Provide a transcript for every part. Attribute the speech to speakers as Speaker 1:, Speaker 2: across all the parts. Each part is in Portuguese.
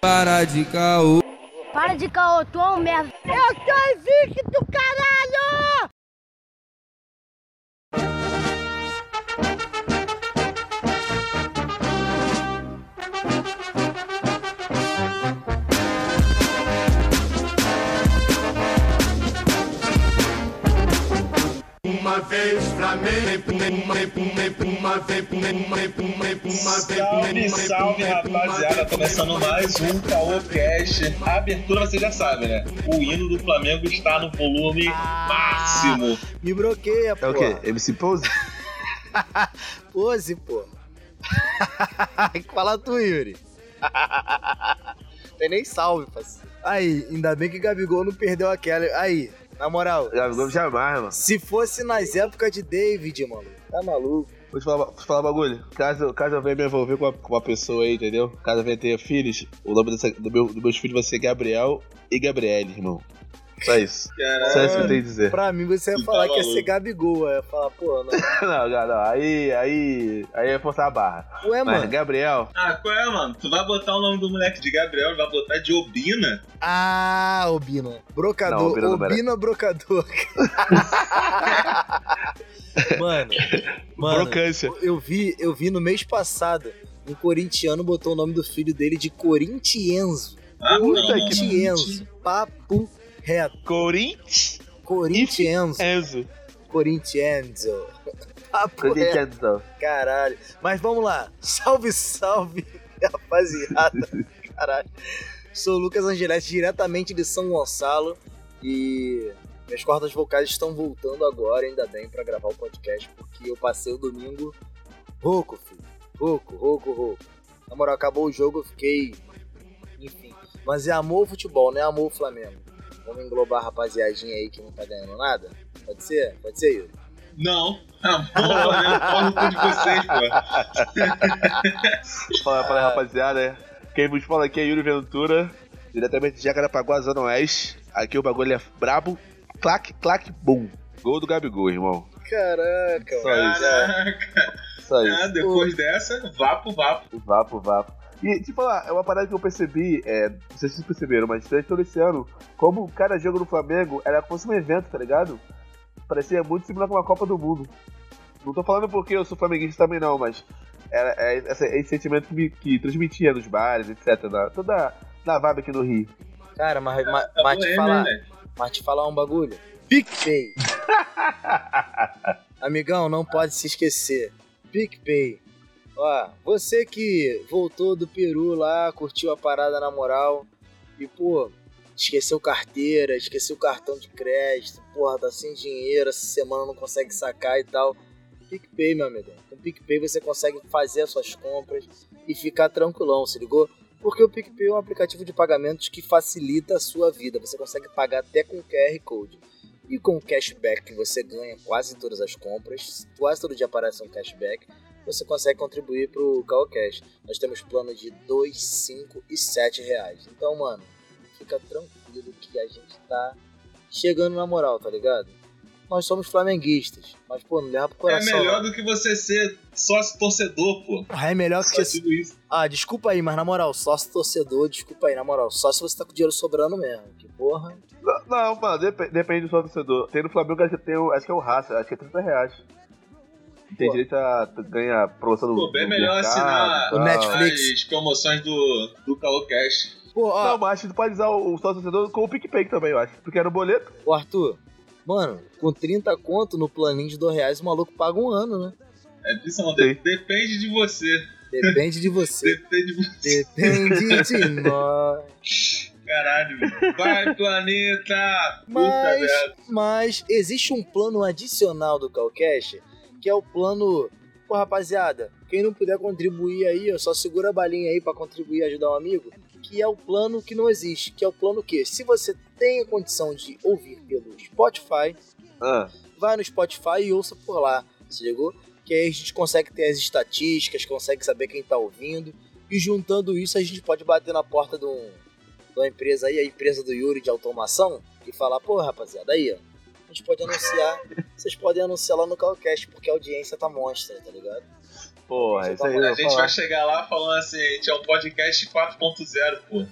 Speaker 1: Para de caô.
Speaker 2: Para de caô, tu é um merda.
Speaker 3: Eu sou invicto, caralho!
Speaker 4: Uma vez uma vez,
Speaker 5: Salve, salve, rapaziada. Começando mais um Caô Cast. A abertura você já sabe, né? O hino do Flamengo está no volume máximo.
Speaker 6: Me bloqueia, pô.
Speaker 7: É o quê? MC Pose?
Speaker 6: Pose, pô. Fala tu, Yuri. Tem nem salve, parceiro. Aí, ainda bem que Gabigol não perdeu aquela. Aí, na moral,
Speaker 7: Gabigol jamais, mano.
Speaker 6: se fosse nas épocas de David, mano, tá maluco.
Speaker 7: Vou te falar, vou te falar um bagulho. Caso, caso eu venha me envolver com uma, com uma pessoa aí, entendeu? Caso eu venha ter filhos, o nome dessa, do meu, dos meus filhos vai ser Gabriel e Gabriele, irmão. Só isso. Só isso que eu tenho a dizer.
Speaker 6: Pra mim, você ia falar
Speaker 5: tá
Speaker 6: que ia ser. Gabigol. Aí ia falar, pô, não.
Speaker 7: não, não, não. Aí, aí, aí é forçar a barra.
Speaker 6: Ué,
Speaker 7: Mas
Speaker 6: mano.
Speaker 7: Gabriel,
Speaker 5: Ah, qual é, mano? Tu vai botar o nome do moleque de Gabriel, vai botar de Obina?
Speaker 6: Ah, Obina. Brocador.
Speaker 7: Obina não merece.
Speaker 6: Obina Brocador. mano, mano,
Speaker 7: brocância.
Speaker 6: eu vi, eu vi no mês passado, um corintiano botou o nome do filho dele de Corintienzo.
Speaker 5: Ah,
Speaker 7: Puta que
Speaker 6: Corintienzo. Papo reto.
Speaker 7: Corinthians.
Speaker 6: Corintienzo.
Speaker 7: Enzo.
Speaker 6: Papo reto,
Speaker 7: Corinthians.
Speaker 6: caralho. Mas vamos lá. Salve, salve, rapaziada. Caralho. Sou o Lucas Angeletti, diretamente de São Gonçalo. E minhas cordas vocais estão voltando agora, ainda bem, pra gravar o podcast, porque eu passei o domingo rouco, filho. Rouco, rouco, rouco. Na moral, acabou o jogo, eu fiquei. Enfim. Mas é amor ao futebol, não é amor ao Flamengo. Vamos englobar a rapaziadinha aí que não tá ganhando nada? Pode ser? Pode ser, Yuri?
Speaker 5: Não. Tá pau no cu de vocês, pô.
Speaker 7: Fala, fala rapaziada. Quem vos fala aqui é Yuri Ventura, diretamente de Jacarapaguá, Zona Oeste. Aqui o bagulho é brabo. Clac, clac, bum. Gol do Gabigol, irmão.
Speaker 6: Caraca,
Speaker 7: Só isso.
Speaker 5: Caraca.
Speaker 7: Só
Speaker 5: Ah,
Speaker 7: isso.
Speaker 5: depois dessa, vapo, vapo.
Speaker 7: Vapo, vapo. E, te falar, é uma parada que eu percebi, é, não sei se vocês perceberam, mas durante todo esse ano, como cada jogo no Flamengo era como se fosse um evento, tá ligado? Parecia muito similar com uma Copa do Mundo. Não tô falando porque eu sou flamenguista também não, mas era, é, esse, esse sentimento que, me, que transmitia nos bares, etc. Na, toda na vibe aqui no Rio.
Speaker 6: Cara, mas, mas,
Speaker 5: Tá
Speaker 6: mas te
Speaker 5: boêmio,
Speaker 6: falar,
Speaker 5: né?
Speaker 6: mas te falar um bagulho. PicPay. Amigão, não pode se esquecer. PicPay. Ó, você que voltou do Peru lá, curtiu a parada na moral e, pô, esqueceu carteira, esqueceu cartão de crédito, porra, tá sem dinheiro, essa semana não consegue sacar e tal. PicPay, meu amigo. Com PicPay você consegue fazer as suas compras e ficar tranquilão, se ligou? Porque o PicPay é um aplicativo de pagamentos que facilita a sua vida. Você consegue pagar até com QR Code. E com o cashback que você ganha quase todas as compras, quase todo dia aparece um cashback, você consegue contribuir pro CalCash. Nós temos plano de 2, 5 e 7 reais. Então, mano, fica tranquilo que a gente tá chegando na moral, tá ligado? Nós somos flamenguistas, mas pô, não leva pro
Speaker 5: É
Speaker 6: coração.
Speaker 5: melhor
Speaker 6: não.
Speaker 5: do que você ser sócio torcedor, pô.
Speaker 6: Ah, é melhor que você
Speaker 5: isso.
Speaker 6: ah, desculpa aí, mas na moral, sócio torcedor, desculpa aí, na moral, só se você tá com dinheiro sobrando mesmo. Que porra.
Speaker 7: Não, não, mano, dep- depende do seu torcedor. Tem no Flamengo, acho que, tem, o- acho que é o Raça, acho que é 30 reais. Tem direito a ganhar promoção do
Speaker 5: Pô, bem
Speaker 7: do
Speaker 5: melhor
Speaker 7: mercado
Speaker 5: assinar
Speaker 7: tal.
Speaker 6: o Netflix.
Speaker 5: as promoções do, do Caô Cash.
Speaker 6: Pô, ó,
Speaker 7: Não, mas acho que tu pode usar o, o sócio torcedor com o PicPay também, eu acho. Porque era o boleto.
Speaker 6: ô Arthur, mano, com 30 conto no planinho de 2 reais, o maluco paga um ano, né?
Speaker 5: É disso não,
Speaker 7: Sim.
Speaker 5: de- depende de você.
Speaker 6: Depende de você.
Speaker 5: Depende de você.
Speaker 6: Depende de nós.
Speaker 5: Caralho. Vai, planeta! Puta
Speaker 6: Mas,
Speaker 5: merda.
Speaker 6: mas existe um plano adicional do Calcash, que é o plano. Pô, rapaziada, quem não puder contribuir aí, só segura a balinha aí pra contribuir e ajudar um amigo. Que é o plano que não existe. Que é o plano que, se você tem a condição de ouvir pelo Spotify,
Speaker 7: Ah,
Speaker 6: vai no Spotify e ouça por lá, se ligou? Que aí a gente consegue ter as estatísticas, consegue saber quem tá ouvindo. E juntando isso, a gente pode bater na porta de, um- de uma empresa aí, a empresa do Yuri de automação, e falar, pô, rapaziada, aí, ó. Gente pode anunciar, vocês podem anunciar lá no Calcast, porque a audiência tá monstra, tá ligado?
Speaker 7: Porra, isso aí
Speaker 5: A gente
Speaker 7: falar.
Speaker 5: vai chegar lá falando assim, a gente é um podcast 4.0, pô.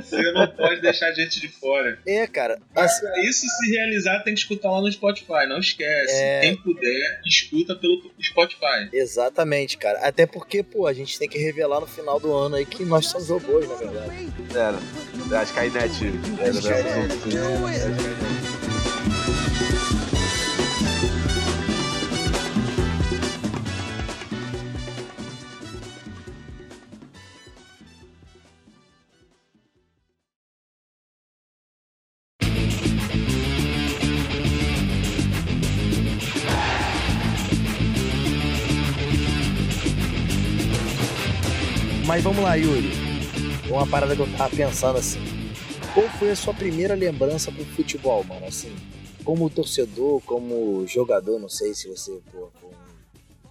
Speaker 5: Você não pode deixar a gente de fora.
Speaker 6: É, cara. assim,
Speaker 5: Pra isso se realizar, tem que escutar lá no Spotify. Não esquece.
Speaker 6: É.
Speaker 5: Quem puder, escuta pelo Spotify.
Speaker 6: exatamente, cara. Até porque, pô, a gente tem que revelar no final do ano aí que nós somos robôs, na verdade.
Speaker 7: Era. A Skynet. Era, né?
Speaker 6: Mas vamos lá, Yuri. Uma parada que eu tava pensando assim. Qual foi a sua primeira lembrança com futebol, mano? Assim, como torcedor, como jogador, não sei se você pô,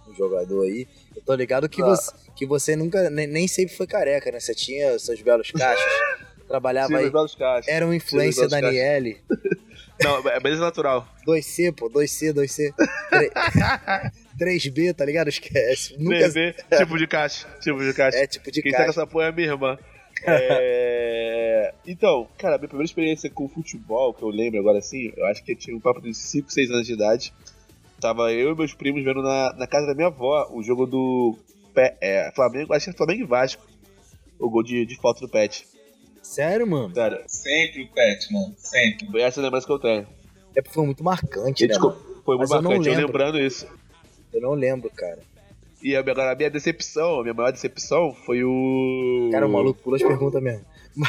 Speaker 6: um, jogador aí. Eu tô ligado que,
Speaker 7: Ah.
Speaker 6: você, que você nunca, nem, nem sempre foi careca, né? Você tinha seus belos cachos, trabalhava aí.
Speaker 7: Silvio dos Caixas.
Speaker 6: Era um influencer
Speaker 7: Belos
Speaker 6: Daniele.
Speaker 7: Não, é beleza natural.
Speaker 6: 2C, pô, 2C, 2C. 3B, tá ligado? Esquece. Nunca.
Speaker 7: TV, tipo de caixa. Tipo de caixa.
Speaker 6: É tipo de
Speaker 7: Quem tá com
Speaker 6: caixa.
Speaker 7: essa porra é a minha irmã. É... Então, cara, a minha primeira experiência com futebol, que eu lembro agora assim, eu acho que eu tinha um papo de 5, 6 anos de idade. Tava eu e meus primos vendo na, na casa da minha avó o jogo do Pé- é, Flamengo, acho que é Flamengo e Vasco. O gol de, de falta do Pet.
Speaker 6: Sério, mano?
Speaker 7: Sério,
Speaker 5: Sempre o pet, mano. Sempre.
Speaker 7: foi essa a lembrança que eu tenho.
Speaker 6: É porque foi muito marcante,
Speaker 7: E,
Speaker 6: né?
Speaker 7: desculpa, foi
Speaker 6: Mas
Speaker 7: muito
Speaker 6: eu não
Speaker 7: marcante, eu
Speaker 6: lembro.
Speaker 7: lembrando isso.
Speaker 6: Eu não lembro, cara.
Speaker 7: E agora a minha decepção, a minha maior decepção foi o.
Speaker 6: Cara, o maluco pula as perguntas mesmo.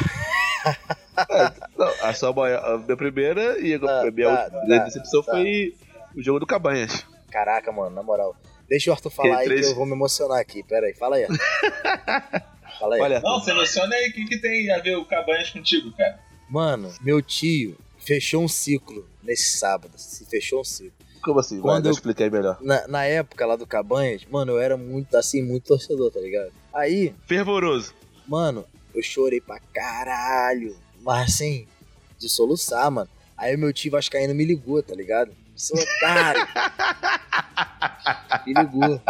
Speaker 7: Não, a sua maior, a minha primeira e a
Speaker 6: Ah,
Speaker 7: minha
Speaker 6: tá,
Speaker 7: outra
Speaker 6: tá,
Speaker 7: decepção
Speaker 6: tá.
Speaker 7: foi o jogo do Cabanhas.
Speaker 6: Caraca, mano, na moral. Deixa o Arthur falar aí que
Speaker 7: três.
Speaker 6: eu vou me emocionar aqui. Pera aí, fala aí. Fala aí.
Speaker 7: Olha,
Speaker 5: Não, você emociona aí. O que, que tem a ver o Cabanhas contigo, cara?
Speaker 6: Mano, meu tio fechou um ciclo nesse sábado. Se fechou um ciclo.
Speaker 7: Como assim? Vai,
Speaker 6: Quando
Speaker 7: eu
Speaker 6: eu-
Speaker 7: expliquei melhor.
Speaker 6: Na, na época lá do Cabanhas, mano, eu era muito, assim, muito torcedor, tá ligado? Aí,
Speaker 7: Fervoroso.
Speaker 6: mano, eu chorei pra caralho. Mas assim, de soluçar, mano. Aí meu tio Vascaíno me ligou, tá ligado? Seu otário. me ligou.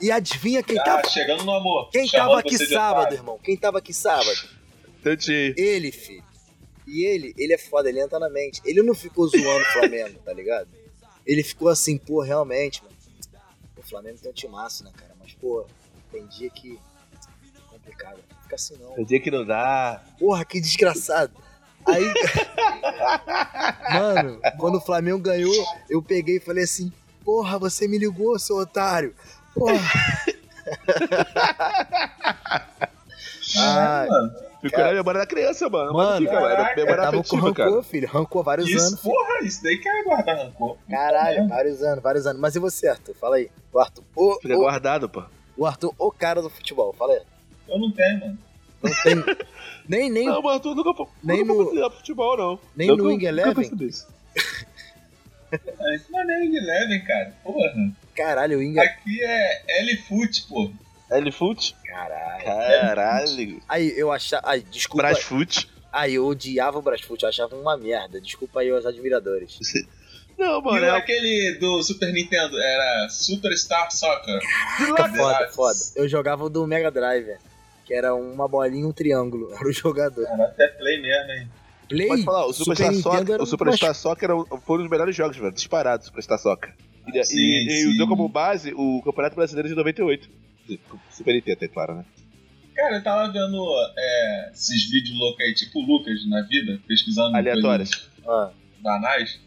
Speaker 6: E adivinha quem
Speaker 5: Ah,
Speaker 6: tava,
Speaker 5: chegando no amor.
Speaker 6: quem
Speaker 5: Chamando
Speaker 6: tava aqui sábado, irmão? Quem tava aqui sábado?
Speaker 7: Teu tio.
Speaker 6: Ele, filho. E ele, ele é foda, ele entra na mente. Ele não ficou zoando o Flamengo, tá ligado? Ele ficou assim, pô, realmente, mano. O Flamengo tem um timaço, né, cara? Mas, pô, tem dia que. É complicado. Não fica assim, não.
Speaker 7: Tem dia que não dá.
Speaker 6: Porra, que desgraçado. Aí. Mano, quando o Flamengo ganhou, eu peguei e falei assim: Porra, você me ligou, seu otário. Porra. Ai,
Speaker 7: Ficou
Speaker 6: Cara.
Speaker 7: na memória da criança, mano.
Speaker 6: Mano,
Speaker 7: fica,
Speaker 5: caraca,
Speaker 7: Memória
Speaker 6: eu tava com
Speaker 7: afetiva,
Speaker 6: rancor,
Speaker 7: cara.
Speaker 6: filho. Rancor há vários
Speaker 5: Isso,
Speaker 6: anos.
Speaker 5: porra, isso daí que é guardar rancor.
Speaker 6: Caralho, vários anos, vários anos. Mas e você, Arthur? Fala aí. O Arthur, o,
Speaker 7: Fica
Speaker 6: o,
Speaker 7: guardado, pô.
Speaker 6: o Arthur, o cara do futebol. Fala aí.
Speaker 5: Eu não tenho, mano.
Speaker 6: Não tem. nem, nem,
Speaker 7: Não, mano, tu nunca, nunca
Speaker 6: Nem
Speaker 7: foi
Speaker 6: no-
Speaker 7: futebol, não.
Speaker 6: nem
Speaker 7: Nunca-
Speaker 6: no Wing
Speaker 7: nunca
Speaker 6: Eleven?
Speaker 7: percebi isso.
Speaker 5: Isso não é nem de Eleven, cara. Porra.
Speaker 6: Caralho, o Inga.
Speaker 5: Aqui é L-Foot, pô.
Speaker 7: L-Foot?
Speaker 6: Caralho.
Speaker 7: Caralho.
Speaker 6: Aí, eu achava. Ai, desculpa.
Speaker 7: Brasfoot?
Speaker 6: Aí, eu odiava o Brasfoot, eu achava uma merda. Desculpa aí os admiradores.
Speaker 7: Não,
Speaker 5: E
Speaker 7: mano,
Speaker 5: o
Speaker 7: é
Speaker 5: aquele do Super Nintendo era Superstar Soccer.
Speaker 6: Caraca, foda, foda. Eu jogava o do Mega Drive, que era uma bolinha e um triângulo. Era o jogador.
Speaker 5: Era até play mesmo, hein?
Speaker 6: Play,
Speaker 7: Pode falar, o Superstar
Speaker 6: Super
Speaker 7: Soccer, o
Speaker 6: um
Speaker 7: Superstar Soccer era um- foi um dos melhores jogos, velho. Disparado, o Superstar Soccer. E,
Speaker 5: Sim,
Speaker 7: e, e
Speaker 5: sim.
Speaker 7: usou como base o Campeonato Brasileiro de 98. Super Nintendo, é claro, né?
Speaker 5: Cara, eu tava vendo é, esses vídeos loucos aí, tipo o Lucas na vida, pesquisando
Speaker 7: Aleatórias.
Speaker 6: Ah,
Speaker 5: banais.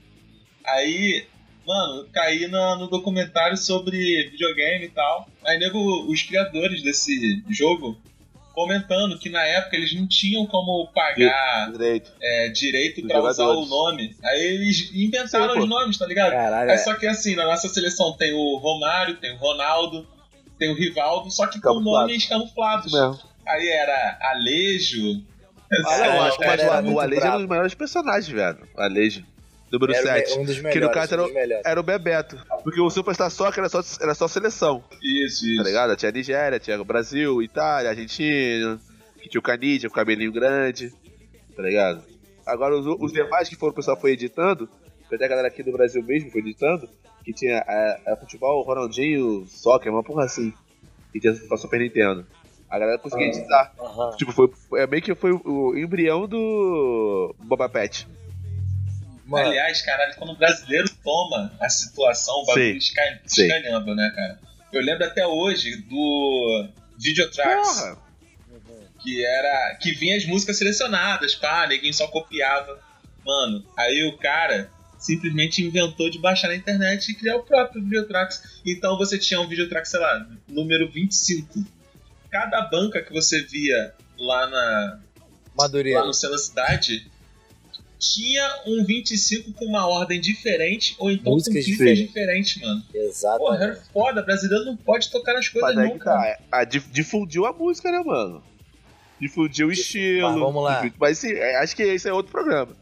Speaker 5: Aí, mano, caí na- no documentário sobre videogame e tal. Aí, nego, os criadores desse jogo comentando que na época eles não tinham como pagar
Speaker 7: Direito.
Speaker 5: é, direito pra usar o nome. Aí eles inventaram
Speaker 7: Sim,
Speaker 5: os nomes, tá ligado?
Speaker 6: caralho.
Speaker 5: É
Speaker 6: é.
Speaker 5: só que assim, na nossa seleção tem o Romário, tem o Ronaldo, tem o Rivaldo, só que com nomes camuflados. Aí era Alejo.
Speaker 7: Não,
Speaker 6: Cara,
Speaker 7: acho que o- Alejo era um dos melhores personagens, velho. O Alejo. Número
Speaker 6: Era o
Speaker 7: 7.
Speaker 6: me- um dos melhores.
Speaker 7: Que no caso era, era o Bebeto. Porque o Superstar Soccer era só, era só seleção,
Speaker 5: Isso,
Speaker 7: tá
Speaker 5: isso.
Speaker 7: ligado? Tinha Nigéria, tinha o Brasil, Itália, Argentina, que tinha o Canidia, o cabelinho grande, tá ligado? Agora os, os demais que foram, o pessoal foi editando, até a galera aqui do Brasil mesmo foi editando, que tinha é, é, futebol, Ronaldinho, soccer, uma porra assim. Que tinha pra Super Nintendo. A galera conseguia
Speaker 5: Ah.
Speaker 7: editar.
Speaker 6: Aham.
Speaker 7: Tipo, foi, é meio que foi o embrião do Boba Pet.
Speaker 6: Mano,
Speaker 5: Aliás, caralho, quando o brasileiro toma a situação, o bagulho escaneando, né, cara? Eu lembro até hoje do Videotracks,
Speaker 7: Porra!
Speaker 5: que era. que vinha as músicas selecionadas, pá, ninguém só copiava. Mano, aí o cara simplesmente inventou de baixar na internet e criar o próprio Videotracks. Então você tinha um Videotracks, sei lá, número 25. Cada banca que você via lá na,
Speaker 6: Madureira.
Speaker 5: lá no Cena Cidade tinha um 25 com uma ordem diferente ou então
Speaker 6: Músicas
Speaker 5: com clipes
Speaker 7: diferentes.
Speaker 5: mano. Porra,
Speaker 6: Exatamente.
Speaker 5: era foda, brasileiro não pode tocar nas coisas
Speaker 7: Mas que
Speaker 5: nunca.
Speaker 7: tá. A, dif- difundiu a música, né, mano? Difundiu o estilo.
Speaker 6: Mas vamos lá.
Speaker 7: Mas sim, é, acho que esse é outro programa.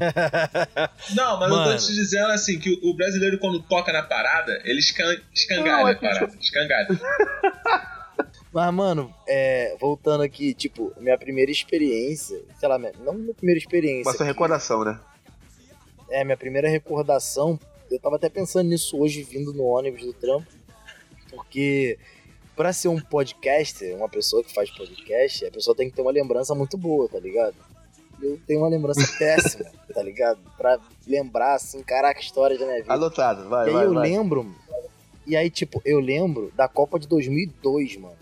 Speaker 5: Não, mas eu
Speaker 6: Mano.
Speaker 5: tô te dizendo assim, que o brasileiro quando toca na parada, ele escan escangalha
Speaker 7: Não, é
Speaker 5: a
Speaker 7: que-
Speaker 5: parada. Escangalha.
Speaker 6: Mas, mano, é, voltando aqui, tipo, minha primeira experiência, sei lá, minha- não minha primeira experiência.
Speaker 7: Mas sua
Speaker 6: que-
Speaker 7: recordação, né?
Speaker 6: É, minha primeira recordação, eu tava até pensando nisso hoje, vindo no ônibus do trampo, porque pra ser um podcaster, uma pessoa que faz podcast, a pessoa tem que ter uma lembrança muito boa, tá ligado? Eu tenho uma lembrança péssima, tá ligado? Pra lembrar, assim, caraca, história da minha vida.
Speaker 7: Anotado, vai,
Speaker 6: e aí
Speaker 7: vai,
Speaker 6: eu
Speaker 7: vai.
Speaker 6: lembro, e aí, tipo, eu lembro da Copa de 2002, mano,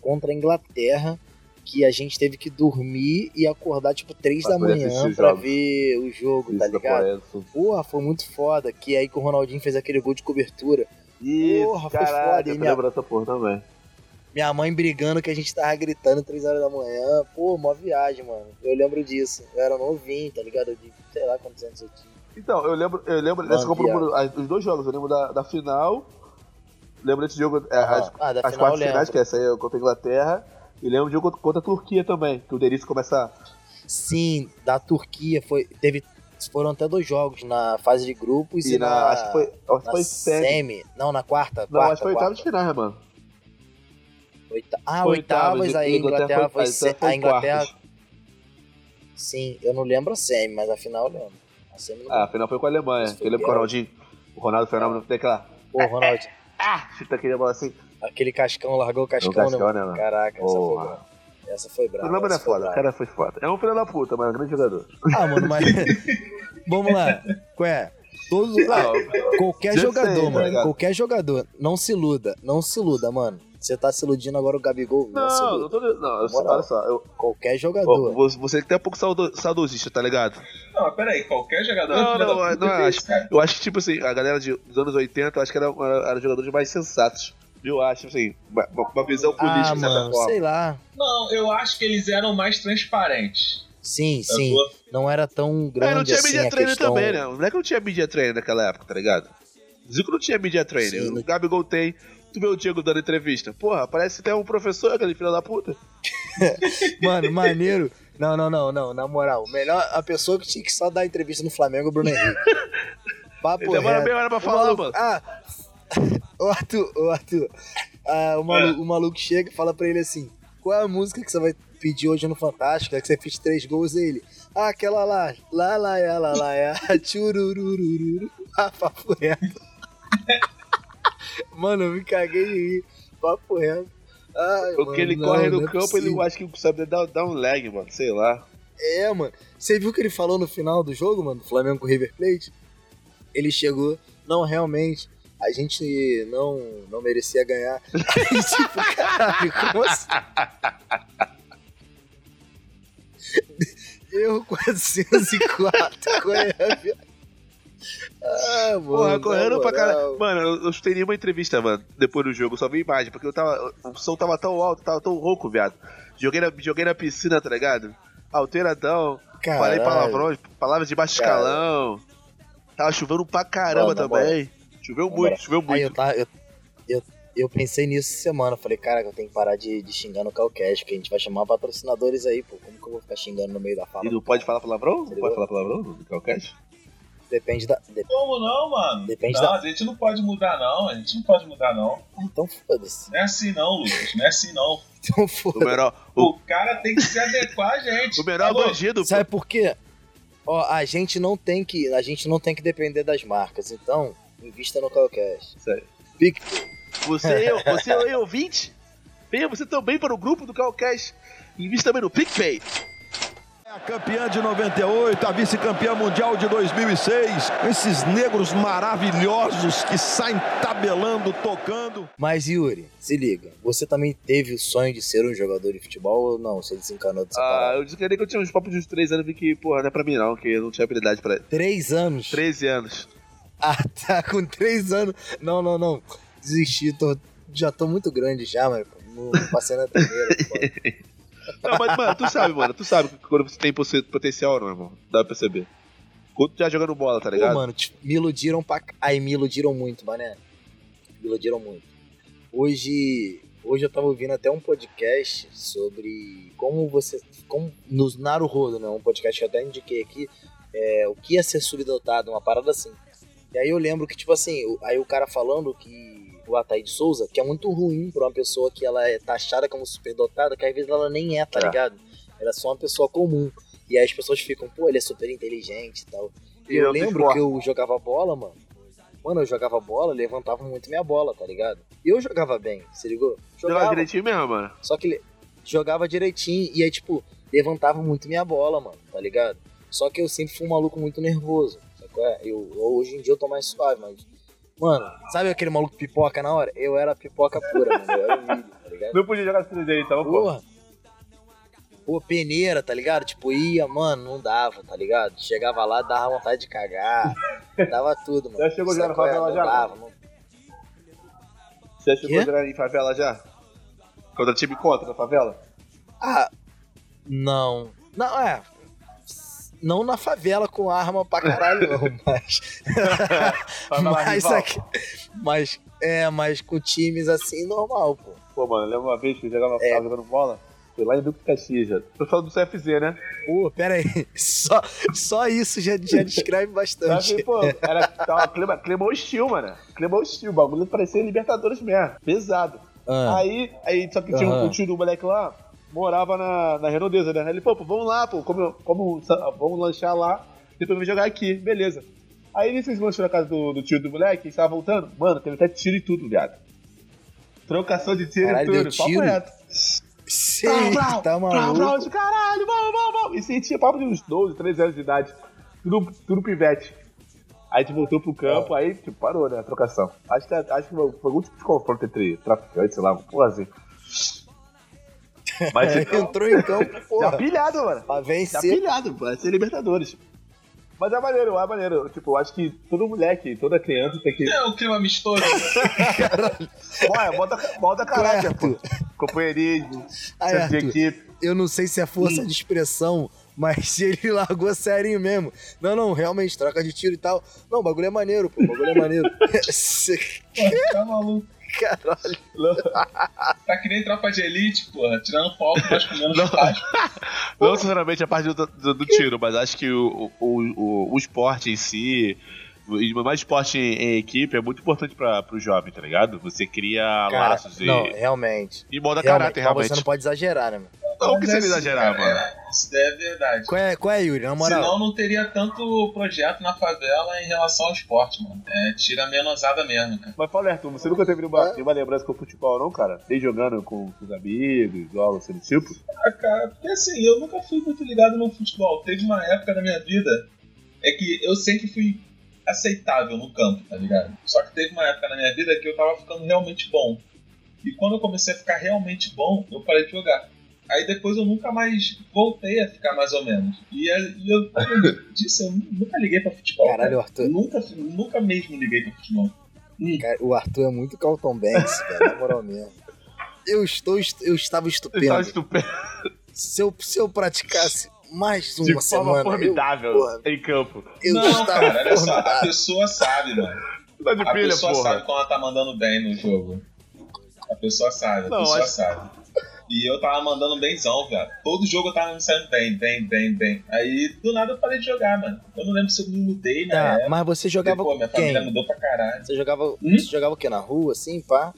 Speaker 6: contra a Inglaterra, que a gente teve que dormir e acordar, tipo, 3
Speaker 7: Pra
Speaker 6: da manhã pra
Speaker 7: jogos.
Speaker 6: ver o jogo, tá
Speaker 7: Isso,
Speaker 6: ligado?
Speaker 7: porra,
Speaker 6: foi muito foda. Que aí que o Ronaldinho fez aquele gol de cobertura.
Speaker 7: Isso,
Speaker 6: Porra, foi
Speaker 7: caraca,
Speaker 6: foda, hein,
Speaker 7: eu
Speaker 6: minha-
Speaker 7: lembro dessa porra também.
Speaker 6: Minha mãe brigando que a gente tava gritando 3 horas da manhã. Pô, mó viagem, mano. Eu lembro disso. Eu era novinho, tá ligado? De sei lá quantos anos eu tinha.
Speaker 7: Então, eu lembro, eu lembro dessa Copa do. Mundo, os dois jogos, eu lembro da, da final, lembro desse jogo, é,
Speaker 6: Aham.
Speaker 7: as,
Speaker 6: ah, da
Speaker 7: as
Speaker 6: lembro.
Speaker 7: finais, que essa aí é contra a Inglaterra, e lembro do jogo contra, a Turquia também, que o Denis começa
Speaker 6: Sim, da Turquia foi. Teve. Foram até dois jogos na fase de grupos e,
Speaker 7: e na,
Speaker 6: na.
Speaker 7: acho que foi, acho
Speaker 6: na
Speaker 7: foi semi.
Speaker 6: semi. Não, na quarta.
Speaker 7: Não,
Speaker 6: quarta,
Speaker 7: acho que foi oitavo de final, mano?
Speaker 6: Oita- Ah,
Speaker 7: Foi
Speaker 6: oitavas,
Speaker 7: oitavas,
Speaker 6: aí a Inglaterra foi.
Speaker 7: a
Speaker 6: se-
Speaker 7: Inglaterra foi
Speaker 6: A Inglaterra.
Speaker 7: quartas.
Speaker 6: Sim, eu não lembro a semi, mas a final eu lembro. A semi não
Speaker 7: Ah, a final foi com a Alemanha,
Speaker 6: foi
Speaker 7: eu lembro que o. Ronaldinho, o Ronaldo Fenômeno tem aquela,
Speaker 6: Pô, Ronaldo,
Speaker 7: ah, chuta aquele bola assim,
Speaker 6: aquele cascão largou o cascão,
Speaker 7: o Cascão,
Speaker 6: né? mano?
Speaker 7: né?
Speaker 6: Caraca, essa foi
Speaker 7: Porra.
Speaker 6: brava. Essa foi
Speaker 7: O
Speaker 6: brava.
Speaker 7: Fenômeno é
Speaker 6: foi
Speaker 7: foda, o cara foi foda. É um filho da puta, mas é um grande jogador.
Speaker 6: Ah, mano, mas. Vamos lá. Ué, todos. ah, qualquer jogador,
Speaker 7: sei, tá
Speaker 6: mano.
Speaker 7: ligado?
Speaker 6: qualquer jogador. Não se iluda. Não se iluda, mano. Você tá se iludindo agora o Gabigol? Não, se
Speaker 7: Não, não tô. Não, eu,
Speaker 6: Moral.
Speaker 7: olha só, eu,
Speaker 6: Qualquer
Speaker 7: ó,
Speaker 6: jogador.
Speaker 7: você- você que tem um pouco saudo- saudosista, tá ligado?
Speaker 5: Não, mas peraí, qualquer jogador.
Speaker 7: Não,
Speaker 5: é
Speaker 7: não, não
Speaker 5: que
Speaker 7: acho. Eu acho que, tipo assim, a galera de- dos anos 80, eu acho que era, era, era jogadores mais sensatos. Eu acho, assim, uma, uma visão política,
Speaker 6: Ah,
Speaker 7: de certa
Speaker 6: mano,
Speaker 7: forma.
Speaker 6: sei lá.
Speaker 5: Não, eu acho que eles eram mais transparentes.
Speaker 6: Sim,
Speaker 5: Eu
Speaker 6: sim. Não era tão
Speaker 7: É,
Speaker 6: grande
Speaker 7: não tinha
Speaker 6: assim
Speaker 7: media
Speaker 6: a
Speaker 7: trainer
Speaker 6: questão...
Speaker 7: também, né? Não é que não tinha media trainer naquela época, tá ligado? Zico não tinha media trainer.
Speaker 6: Sim,
Speaker 7: o
Speaker 6: não-
Speaker 7: Gabigol tem. Tu vê o Diego dando entrevista. Porra, parece até um professor, aquele filho da puta.
Speaker 6: Mano, maneiro. Não, não, não, não. Na moral, melhor a pessoa que tinha que só dar entrevista no Flamengo é o Bruno Henrique. Papo
Speaker 7: Ele demora
Speaker 6: reto.
Speaker 7: meia hora pra
Speaker 6: O
Speaker 7: falar,
Speaker 6: maluco-
Speaker 7: mano.
Speaker 6: Ah, ô Arthur, ô Arthur. Ah, o, maluco, o maluco chega e fala pra ele assim: qual é a música que você vai pedir hoje no Fantástico? É que você fez três gols dele. Ah, aquela lá, lá, lá, lá, lá, lá, lá, tchurururururu. Ah, papo reto. Mano, eu me caguei de rir. Papo reto. Ai,
Speaker 7: Porque
Speaker 6: mano,
Speaker 7: ele
Speaker 6: não,
Speaker 7: corre no
Speaker 6: é
Speaker 7: campo, ele
Speaker 6: possível.
Speaker 7: acho que sabe dar, dar um lag, mano. Sei lá.
Speaker 6: É, mano. Você viu o que ele falou no final do jogo, mano? Do Flamengo com o River Plate? Ele chegou, não, realmente, a gente não, não merecia ganhar. Aí, tipo, caralho, como assim? Erro 404, qual é a vi- Ah, mano.
Speaker 7: Porra, correndo pra caralho. Mano, eu, eu escutei nenhuma entrevista, mano, depois do jogo. Só vi imagem, porque eu tava. O som tava tão alto, tava tão rouco, viado. Joguei na, joguei na piscina, tá ligado? Alteradão. Falei
Speaker 6: Caralho.
Speaker 7: palavrões, palavras de baixo
Speaker 6: Caralho.
Speaker 7: escalão. Tava chovendo pra caramba
Speaker 6: Mano,
Speaker 7: também. Choveu
Speaker 6: Na
Speaker 7: muito,
Speaker 6: moral.
Speaker 7: choveu
Speaker 6: Aí eu,
Speaker 7: muito.
Speaker 6: tá, eu, eu, eu pensei nisso semana. Falei, cara, eu tenho que parar de, de xingar no Calcash, que a gente vai chamar patrocinadores aí, pô. Como que eu vou ficar xingando no meio da fala?
Speaker 7: E não pode falar palavrão? Não
Speaker 6: Entendeu?
Speaker 7: pode falar palavrão no Calcast?
Speaker 6: Depende da. de-
Speaker 5: Como não, mano?
Speaker 6: Depende
Speaker 5: não,
Speaker 6: da-
Speaker 5: a gente não pode mudar, não. A gente não pode mudar, não.
Speaker 6: Então foda-se.
Speaker 5: Não é assim, não, Lucas. Não é assim, não.
Speaker 6: Então
Speaker 7: O
Speaker 6: foda-se.
Speaker 7: o,
Speaker 5: O cara tem que se adequar a gente.
Speaker 7: o menor
Speaker 5: Falou?
Speaker 7: bandido, pô.
Speaker 6: Sabe por quê? Ó, a gente não tem que, a gente não tem que depender das marcas, então invista no Calcast.
Speaker 7: Isso aí.
Speaker 6: PicPay.
Speaker 7: Você, eu, você aí, ouvinte, venha você também para o grupo do Calcast. Invista também no PicPay.
Speaker 1: A campeã de 98, a vice-campeã mundial de 2006. Esses negros maravilhosos que saem tabelando, tocando.
Speaker 6: Mas Yuri, se liga, você também teve o sonho de ser um jogador de futebol ou não? Você desencanou dessa
Speaker 7: Ah,
Speaker 6: parada?
Speaker 7: eu disse que eu tinha uns papos de uns 3 anos, vi que, porra, não é pra mim não, que eu não tinha habilidade pra.
Speaker 6: Três anos?
Speaker 7: 13 anos.
Speaker 6: Ah, tá com três anos. Não, não, não. Desisti, tô, já tô muito grande já, mas não não passei na primeira. pô.
Speaker 7: Não, mas, mano, tu sabe, mano, tu sabe que quando você tem potencial, não, irmão. Dá pra perceber. Quando tu já jogando bola, tá
Speaker 6: Pô,
Speaker 7: ligado?
Speaker 6: mano, tipo, me iludiram pra. Aí, me iludiram muito, mané. Me iludiram muito. Hoje. Hoje eu tava ouvindo até um podcast sobre como você. Como, no Naruhodo, né? Um podcast que eu até indiquei aqui. É, o que é ser subdotado, uma parada assim. E aí eu lembro que, tipo assim, aí o cara falando que o Ataí de Souza, que é muito ruim pra uma pessoa que ela é taxada como superdotada, que às vezes ela nem é, tá
Speaker 7: É.
Speaker 6: ligado? Ela é só uma pessoa comum. E aí as pessoas ficam, pô, ele é super inteligente e tal. E eu lembro que eu jogava bola, mano. Mano, eu jogava bola, levantava muito minha bola, tá ligado? E eu jogava bem, se ligou?
Speaker 7: Jogava direitinho mesmo, mano.
Speaker 6: Só que jogava direitinho e aí, tipo, levantava muito minha bola, mano, tá ligado? Só que eu sempre fui um maluco muito nervoso? É, Eu, hoje em dia eu tô mais suave, mas. Mano, sabe aquele maluco pipoca na hora? Eu era pipoca pura, mano. Eu era humilde, tá ligado?
Speaker 7: Não podia jogar 3D então, pô.
Speaker 6: Porra. Pô, peneira, tá ligado? Tipo, ia, mano, não dava, tá ligado? Chegava lá, dava vontade de cagar. Dava tudo, mano.
Speaker 7: Já chegou jogar na?
Speaker 6: É,
Speaker 7: favela já,
Speaker 6: dava, não-
Speaker 7: Você já chegou
Speaker 6: Quê?
Speaker 7: jogar em favela já? Contra time contra na favela?
Speaker 6: Ah, não. Não, é. Não na favela com arma pra caralho, não, mas. Mas aqui. Mas. É, mas com times assim, normal, pô.
Speaker 7: Pô, mano, lembra uma vez que eu jogava,
Speaker 6: É.
Speaker 7: jogando bola? Foi lá em Duque Caxias, já. Tô falando do CFZ, né?
Speaker 6: Pô, pera aí. Só, só isso já, já descreve bastante.
Speaker 7: Sabe, pô, era tava clima, clima hostil, mano. Clima hostil, o bagulho parecia Libertadores mesmo, pesado.
Speaker 6: Ah,
Speaker 7: Aí, aí, só que tinha um-
Speaker 6: Aham.
Speaker 7: o tio do moleque lá, morava na, na Renondeza, né? Ele, pô, pô, vamos lá, pô, como, como, vamos lanchar lá, depois vem jogar aqui, beleza. Aí nesses lanchos na casa do, do tio do moleque, estava voltando, mano, teve até tiro e tudo, viado. Trocação de tiro e tudo, papo reto.
Speaker 6: Sim, tá maluco.
Speaker 7: brau, de caralho, vamos, vamos, vamos. E sentia papo de uns 12, 13 anos de idade. Tudo, tudo pivete. Aí gente voltou pro campo, aí tipo, parou, né, a trocação. Acho que, acho que foi algum tipo de confronto entre traficantes, sei lá, porra assim. Mas tipo,
Speaker 6: Entrou em campo,
Speaker 7: já
Speaker 6: porra.
Speaker 7: pilhado, mano.
Speaker 6: Pra
Speaker 7: Já
Speaker 6: vencer.
Speaker 7: pilhado, pô, vai ser Libertadores. Mas é maneiro, é maneiro. Tipo, eu acho que todo moleque, toda criança tem que.
Speaker 5: É o clima amistoso.
Speaker 7: Olha, bota, bota caráter, pô.
Speaker 6: Arthur.
Speaker 7: Companheirismo,
Speaker 6: Aí,
Speaker 7: de
Speaker 6: Arthur,
Speaker 7: equipe.
Speaker 6: eu não sei se é força de expressão, mas ele largou sério mesmo. Não, não, realmente, troca de tiro e tal. Não, o bagulho é maneiro, pô, o bagulho é maneiro. Cê-
Speaker 5: tá maluco.
Speaker 6: Caralho.
Speaker 5: Tá que nem tropa de elite, porra. Tirando foco, mas comendo
Speaker 7: Não.
Speaker 5: churrasco.
Speaker 7: Não sinceramente a parte do, do- do tiro, mas acho que o, o, o, o esporte em si, e mais esporte em, em equipe, é muito importante pra, pro jovem, tá ligado? Você cria
Speaker 6: Cara,
Speaker 7: laços e,
Speaker 6: não, realmente.
Speaker 7: e molda
Speaker 6: realmente
Speaker 7: caráter,
Speaker 6: mas
Speaker 7: realmente.
Speaker 6: você não pode exagerar, né, mano?
Speaker 7: Não, que você
Speaker 5: é
Speaker 7: exagerar,
Speaker 5: cara,
Speaker 7: mano.
Speaker 5: é, Isso daí é verdade.
Speaker 6: Qual é, qual é, Yuri? Na moral.
Speaker 5: Senão não teria tanto projeto na favela em relação ao esporte, mano. É, tira a menosada mesmo, cara.
Speaker 7: Mas fala, Arthur, você nunca teve nenhuma, nenhuma lembrança com o futebol, não, cara? Nem jogando com, com os amigos, algo assim do tipo?
Speaker 5: Ah, cara, porque assim, eu nunca fui muito ligado no futebol. Teve uma época na minha vida é que eu sempre fui aceitável no campo, tá ligado? Só que teve uma época na minha vida que eu tava ficando realmente bom. E quando eu comecei a ficar realmente bom, eu parei de jogar. Aí depois eu nunca mais voltei a ficar mais ou menos. E, é- e eu, eu disse, eu nunca liguei pra futebol.
Speaker 6: Caralho,
Speaker 5: cara.
Speaker 6: Arthur.
Speaker 5: Nunca, nunca mesmo liguei pra futebol. Hum.
Speaker 6: Cara, o Arthur é muito Carlton Banks, cara, na moral mesmo. Eu, estou, est- eu estava estupendo.
Speaker 7: tava estupendo
Speaker 6: Se eu, se eu praticasse mais
Speaker 7: de
Speaker 6: uma
Speaker 7: forma
Speaker 6: semana, eu,
Speaker 7: formidável
Speaker 6: porra,
Speaker 7: em campo.
Speaker 6: eu
Speaker 5: não,
Speaker 6: estava
Speaker 5: cara, olha só, a pessoa sabe, mano.
Speaker 7: Tá de
Speaker 5: A
Speaker 7: pilha,
Speaker 5: pessoa
Speaker 7: porra.
Speaker 5: sabe quando ela tá mandando bem no jogo. A pessoa sabe, a
Speaker 7: Não,
Speaker 5: pessoa
Speaker 7: acho-
Speaker 5: sabe. E eu tava mandando benzão, velho. Todo jogo eu tava me saindo bem, bem, bem, bem. Aí do nada eu parei de jogar, mano. Eu não lembro se eu me mudei na
Speaker 6: Tá,
Speaker 5: época.
Speaker 6: mas você jogava
Speaker 5: Pô, minha
Speaker 6: quem?
Speaker 5: família mudou pra caralho.
Speaker 6: Você jogava,
Speaker 5: Hum?
Speaker 6: você jogava o quê? Na rua, assim, pá?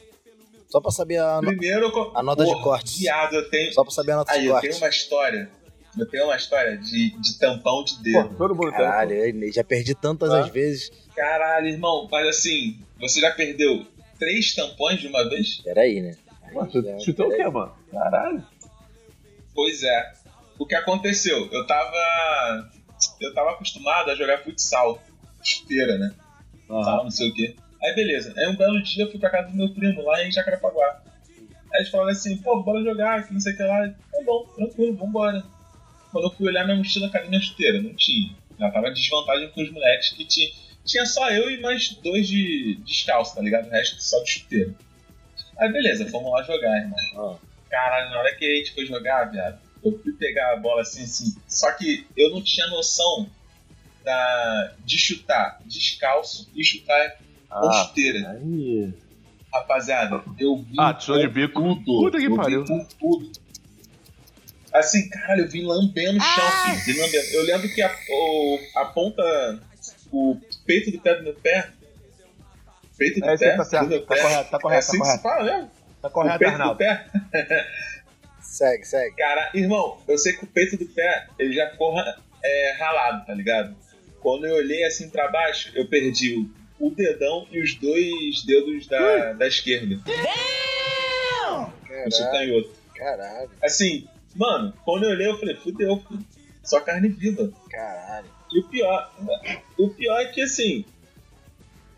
Speaker 6: Só pra saber a, no-
Speaker 5: Primeiro eu.
Speaker 6: A nota de
Speaker 5: Porra,
Speaker 6: cortes.
Speaker 5: Viado, eu tenho.
Speaker 6: só pra saber a nota
Speaker 5: Aí,
Speaker 6: de
Speaker 5: eu
Speaker 6: corte.
Speaker 5: tenho uma história Eu tenho uma história de, de tampão de
Speaker 7: Pô,
Speaker 5: dedo.
Speaker 7: todo mundo tem.
Speaker 6: Caralho, eu já perdi tantas
Speaker 5: Ah.
Speaker 6: as vezes.
Speaker 5: Caralho, irmão, mas assim, você já perdeu três tampões de uma vez?
Speaker 6: Peraí, né?
Speaker 7: Tu
Speaker 6: já-
Speaker 7: chutou o quê, mano? Caralho.
Speaker 5: Pois é. O que aconteceu? Eu tava. Eu tava acostumado a jogar futsal. Chuteira, né? Tal, não sei o quê. Aí beleza. Aí um belo dia eu fui pra casa do meu primo lá em Jacarepaguá. Aí eles falaram assim, pô, bora jogar, que não sei o que lá. Tá bom, tranquilo, vambora. Quando eu fui olhar minha mochila, cadê minha chuteira? Não tinha. Já tava em desvantagem com os moleques que tinha. Tinha só eu e mais dois de descalço, tá ligado? O resto só de chuteira. Aí beleza, fomos lá jogar, irmão.
Speaker 6: Ah.
Speaker 5: Caralho, na hora que a gente foi jogar, viado, eu fui pegar a bola assim, assim. Só que eu não tinha noção da, de chutar descalço e chutar com
Speaker 7: Ah,
Speaker 5: chuteira.
Speaker 7: aí.
Speaker 5: Rapaziada, eu vi.
Speaker 7: Ah, show de
Speaker 5: com
Speaker 7: bico.
Speaker 5: Tudo.
Speaker 7: Puta que
Speaker 5: eu
Speaker 7: pariu.
Speaker 5: Vi com tudo. Assim, caralho, eu vim lambendo o chão, filho. Vim lambendo. Eu lembro que a, o- a ponta. O peito do pé do meu pé. Peito do
Speaker 7: É, isso
Speaker 5: pé.
Speaker 7: aí tá certo.
Speaker 5: do
Speaker 7: Tá correto, tá
Speaker 5: É
Speaker 7: correto,
Speaker 5: assim
Speaker 7: tá
Speaker 5: que se
Speaker 7: correto.
Speaker 5: fala mesmo?
Speaker 7: Tá
Speaker 5: o
Speaker 7: correto,
Speaker 5: peito do
Speaker 7: Arnaldo.
Speaker 5: pé.
Speaker 6: Segue, segue.
Speaker 5: Cara, irmão, eu sei que o peito do pé, ele já porra é, ralado, tá ligado? Quando eu olhei assim pra baixo, eu perdi o, o dedão e os dois dedos da, da esquerda. Eu sou
Speaker 6: Caralho,
Speaker 5: canhoto.
Speaker 6: caralho,
Speaker 5: Assim, mano, quando eu olhei, eu falei, fudeu, filho. Só carne viva.
Speaker 6: caralho.
Speaker 5: E o pior, o pior é que assim,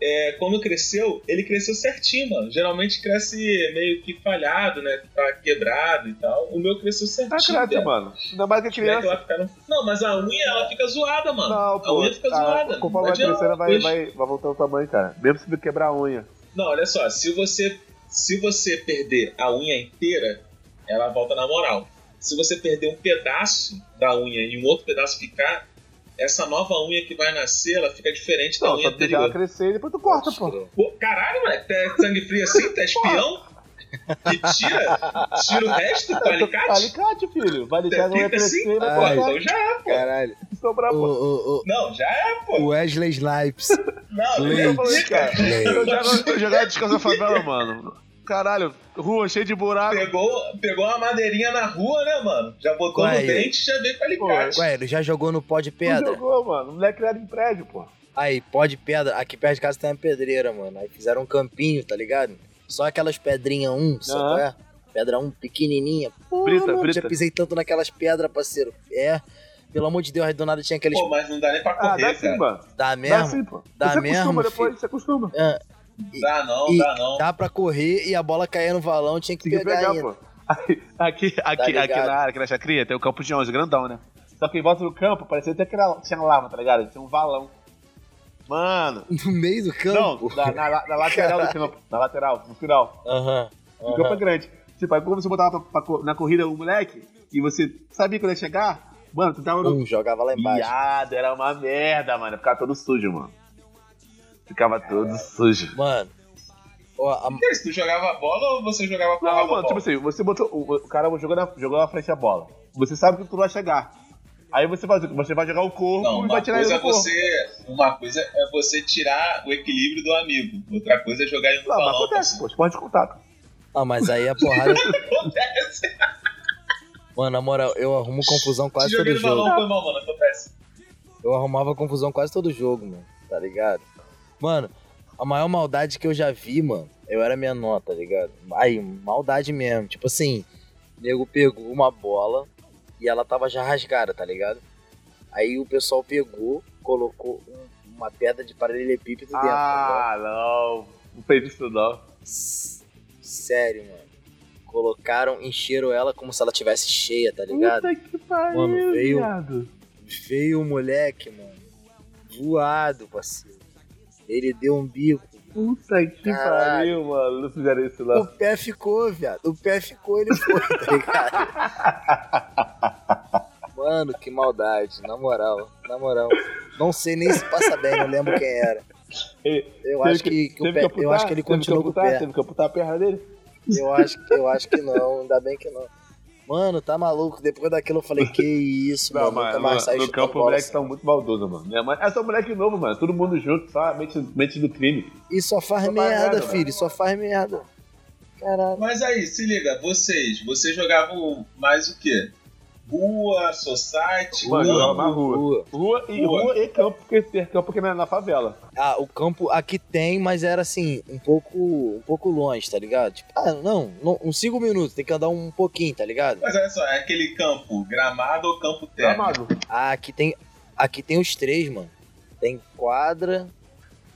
Speaker 5: é, quando cresceu, ele cresceu certinho, mano. Geralmente cresce meio que falhado, né? Tá quebrado e tal. O meu cresceu
Speaker 7: Tá
Speaker 5: certinho.
Speaker 7: cresce,
Speaker 5: viado.
Speaker 7: mano. Ainda mais que
Speaker 5: Como é que
Speaker 7: criança.
Speaker 5: no- Não, mas a unha ela fica zoada, mano.
Speaker 7: Não,
Speaker 5: a
Speaker 7: pô.
Speaker 5: unha fica
Speaker 7: ah,
Speaker 5: zoada.
Speaker 7: Conforme vai crescendo, vai,
Speaker 5: pois.
Speaker 7: vai, vai voltando o tamanho, cara. Mesmo se quebrar a unha.
Speaker 5: Não, olha só, se você se você perder a unha inteira, ela volta na moral. Se você perder um pedaço da unha e um outro pedaço ficar, essa nova unha que vai nascer, ela fica diferente da
Speaker 7: Não,
Speaker 5: unha
Speaker 7: só deixar ela
Speaker 5: anterior.
Speaker 7: crescer e depois tu corta, pô.
Speaker 5: Pô, caralho, moleque, tá sangue frio assim? Tá espião? Que tira, tira o resto com alicate?
Speaker 7: Alicate, filho. Vai deixar a unha crescer
Speaker 5: assim?
Speaker 7: e vai
Speaker 5: Pô,
Speaker 6: Ai.
Speaker 7: cortar
Speaker 5: então já é, pô.
Speaker 6: Caralho.
Speaker 7: e sobrar,
Speaker 6: O,
Speaker 7: pô.
Speaker 6: o,
Speaker 5: Não, já é,
Speaker 6: o
Speaker 5: pô.
Speaker 6: Wesley Snipes.
Speaker 5: Não,
Speaker 6: Leite.
Speaker 5: eu
Speaker 7: Eu falei, cara. Eu jogava, eu jogava na favela, mano. Caralho, rua cheia de buraco.
Speaker 5: Pegou, pegou uma madeirinha na rua, né, mano? Já botou
Speaker 6: Ué,
Speaker 5: no dente e já veio com alicate.
Speaker 6: Ué, ele já jogou no pó de pedra?
Speaker 7: jogou, mano. Moleque criado em prédio, pô.
Speaker 6: Aí, pó de pedra. Aqui perto de casa tem uma pedreira, mano. Aí fizeram um campinho, tá ligado? Só aquelas pedrinhas um, sabe
Speaker 7: Aham.
Speaker 6: qual é? Pedra um pequenininha. Pô,
Speaker 7: Brita,
Speaker 6: mano,
Speaker 7: brita.
Speaker 6: já pisei tanto naquelas pedras, parceiro. É. Pelo amor de Deus, aí do nada tinha aqueles.
Speaker 5: Pô, mas não dá nem pra
Speaker 7: Ah,
Speaker 5: correr,
Speaker 7: dá
Speaker 5: cara.
Speaker 7: sim, mano.
Speaker 6: Dá
Speaker 7: Dá
Speaker 6: mesmo?
Speaker 7: sim, pô.
Speaker 6: Dá
Speaker 7: você
Speaker 6: mesmo,
Speaker 7: acostuma depois,
Speaker 6: filho?
Speaker 7: você acostuma.
Speaker 6: É,
Speaker 5: Dá não,
Speaker 6: E
Speaker 5: dá não.
Speaker 6: dá pra correr e a bola cair no valão, tinha que
Speaker 7: Tem que
Speaker 6: pegar,
Speaker 7: pegar,
Speaker 6: ainda.
Speaker 7: pô. Aqui, aqui, aqui,
Speaker 6: ligado?
Speaker 7: aqui na área, aqui na chacrinha, tem o campo de 11, grandão, né? Só que em volta do campo, parecia até que era, tinha lava, tá ligado? Tinha um valão. Mano,
Speaker 6: No meio do
Speaker 7: não,
Speaker 6: campo?
Speaker 7: na, na, na lateral do campo. Na lateral, no final.
Speaker 6: Aham.
Speaker 7: O campo é grande. Tipo, aí quando você botava pra- pra na corrida o moleque, e você sabia quando ia chegar, mano, tu tava no.
Speaker 6: Um, jogava lá embaixo.
Speaker 7: Viado, era uma merda, mano. Ficava todo sujo, mano. Ficava todo sujo.
Speaker 6: Mano. Ó, a-
Speaker 5: Que isso, Tu jogava bola ou você jogava com a
Speaker 7: Não,
Speaker 5: bola?
Speaker 7: mano, tipo assim, você botou. O, o cara jogou na, jogou na frente a bola. Você sabe que tu vai chegar. Aí você faz o quê? Você vai jogar o corpo
Speaker 5: Não,
Speaker 7: e vai tirar ele
Speaker 5: coisa,
Speaker 7: do
Speaker 5: é
Speaker 7: corpo.
Speaker 5: você, uma coisa é você tirar o equilíbrio do amigo. Outra coisa é jogar ele no
Speaker 7: Não, mas
Speaker 5: balão.
Speaker 7: acontece, pô, esporte de contato.
Speaker 6: Ah, mas aí a porrada.
Speaker 5: Acontece.
Speaker 6: Mano, na moral, eu arrumo confusão quase
Speaker 5: Se
Speaker 6: todo
Speaker 5: joguei no
Speaker 6: jogo.
Speaker 5: balão foi mal, mano. Acontece.
Speaker 6: Eu arrumava confusão quase todo jogo, mano. Tá ligado? Mano, a maior maldade que eu já vi, mano, eu era menor, tá ligado? Aí, maldade mesmo. Tipo assim, o nego pegou uma bola e ela tava já rasgada, tá ligado? Aí o pessoal pegou, colocou um- uma pedra de paralelepípedo dentro. tá?
Speaker 7: Ah, não. Não fez isso não.
Speaker 6: Sério, mano. Colocaram, encheram ela como se ela tivesse cheia, tá ligado?
Speaker 7: Puta que pariu,
Speaker 6: Mano, veio-
Speaker 7: viado.
Speaker 6: Veio o moleque, mano. Voado, parceiro. Ele deu um bico.
Speaker 7: Puta que pariu, mano. Não fizeram isso
Speaker 6: O
Speaker 7: não.
Speaker 6: pé ficou, viado. O pé ficou, ele foi, tá ligado? Mano, que maldade. Na moral, na moral. Não sei nem se passa bem, não lembro quem era. Eu acho que, que o pé, eu acho que ele continuou com o pé.
Speaker 7: Teve que amputar a perna dele?
Speaker 6: Eu acho, eu acho que não, ainda bem que não. Mano, tá maluco? Depois daquilo eu falei, que isso,
Speaker 7: Não,
Speaker 6: mano. Nunca
Speaker 7: mas
Speaker 6: mais
Speaker 7: no, campo
Speaker 6: bola
Speaker 7: moleques
Speaker 6: assim.
Speaker 7: são muito maldosos, mano. Minha mãe, é só moleque novo, mano. Todo mundo junto, só mente, mente do crime.
Speaker 6: E só faz
Speaker 7: Só
Speaker 6: merda, filho. Só faz merda. Caralho.
Speaker 5: Mas aí, se liga, vocês, vocês jogavam mais o quê? Rua, society,
Speaker 7: Mano,
Speaker 5: campo.
Speaker 7: é rua.
Speaker 6: Rua.
Speaker 7: Rua e,
Speaker 5: Rua.
Speaker 7: rua e campo, porque ter campo aqui na, na favela.
Speaker 6: Ah, o campo aqui tem, mas era assim, um pouco, um pouco longe, tá ligado? Tipo, ah, não, não uns 5 minutos, tem que andar um pouquinho, tá ligado?
Speaker 5: Mas olha só, é aquele campo gramado ou campo terra?
Speaker 7: Gramado.
Speaker 6: Ah, aqui tem, aqui tem os três, mano. Tem quadra,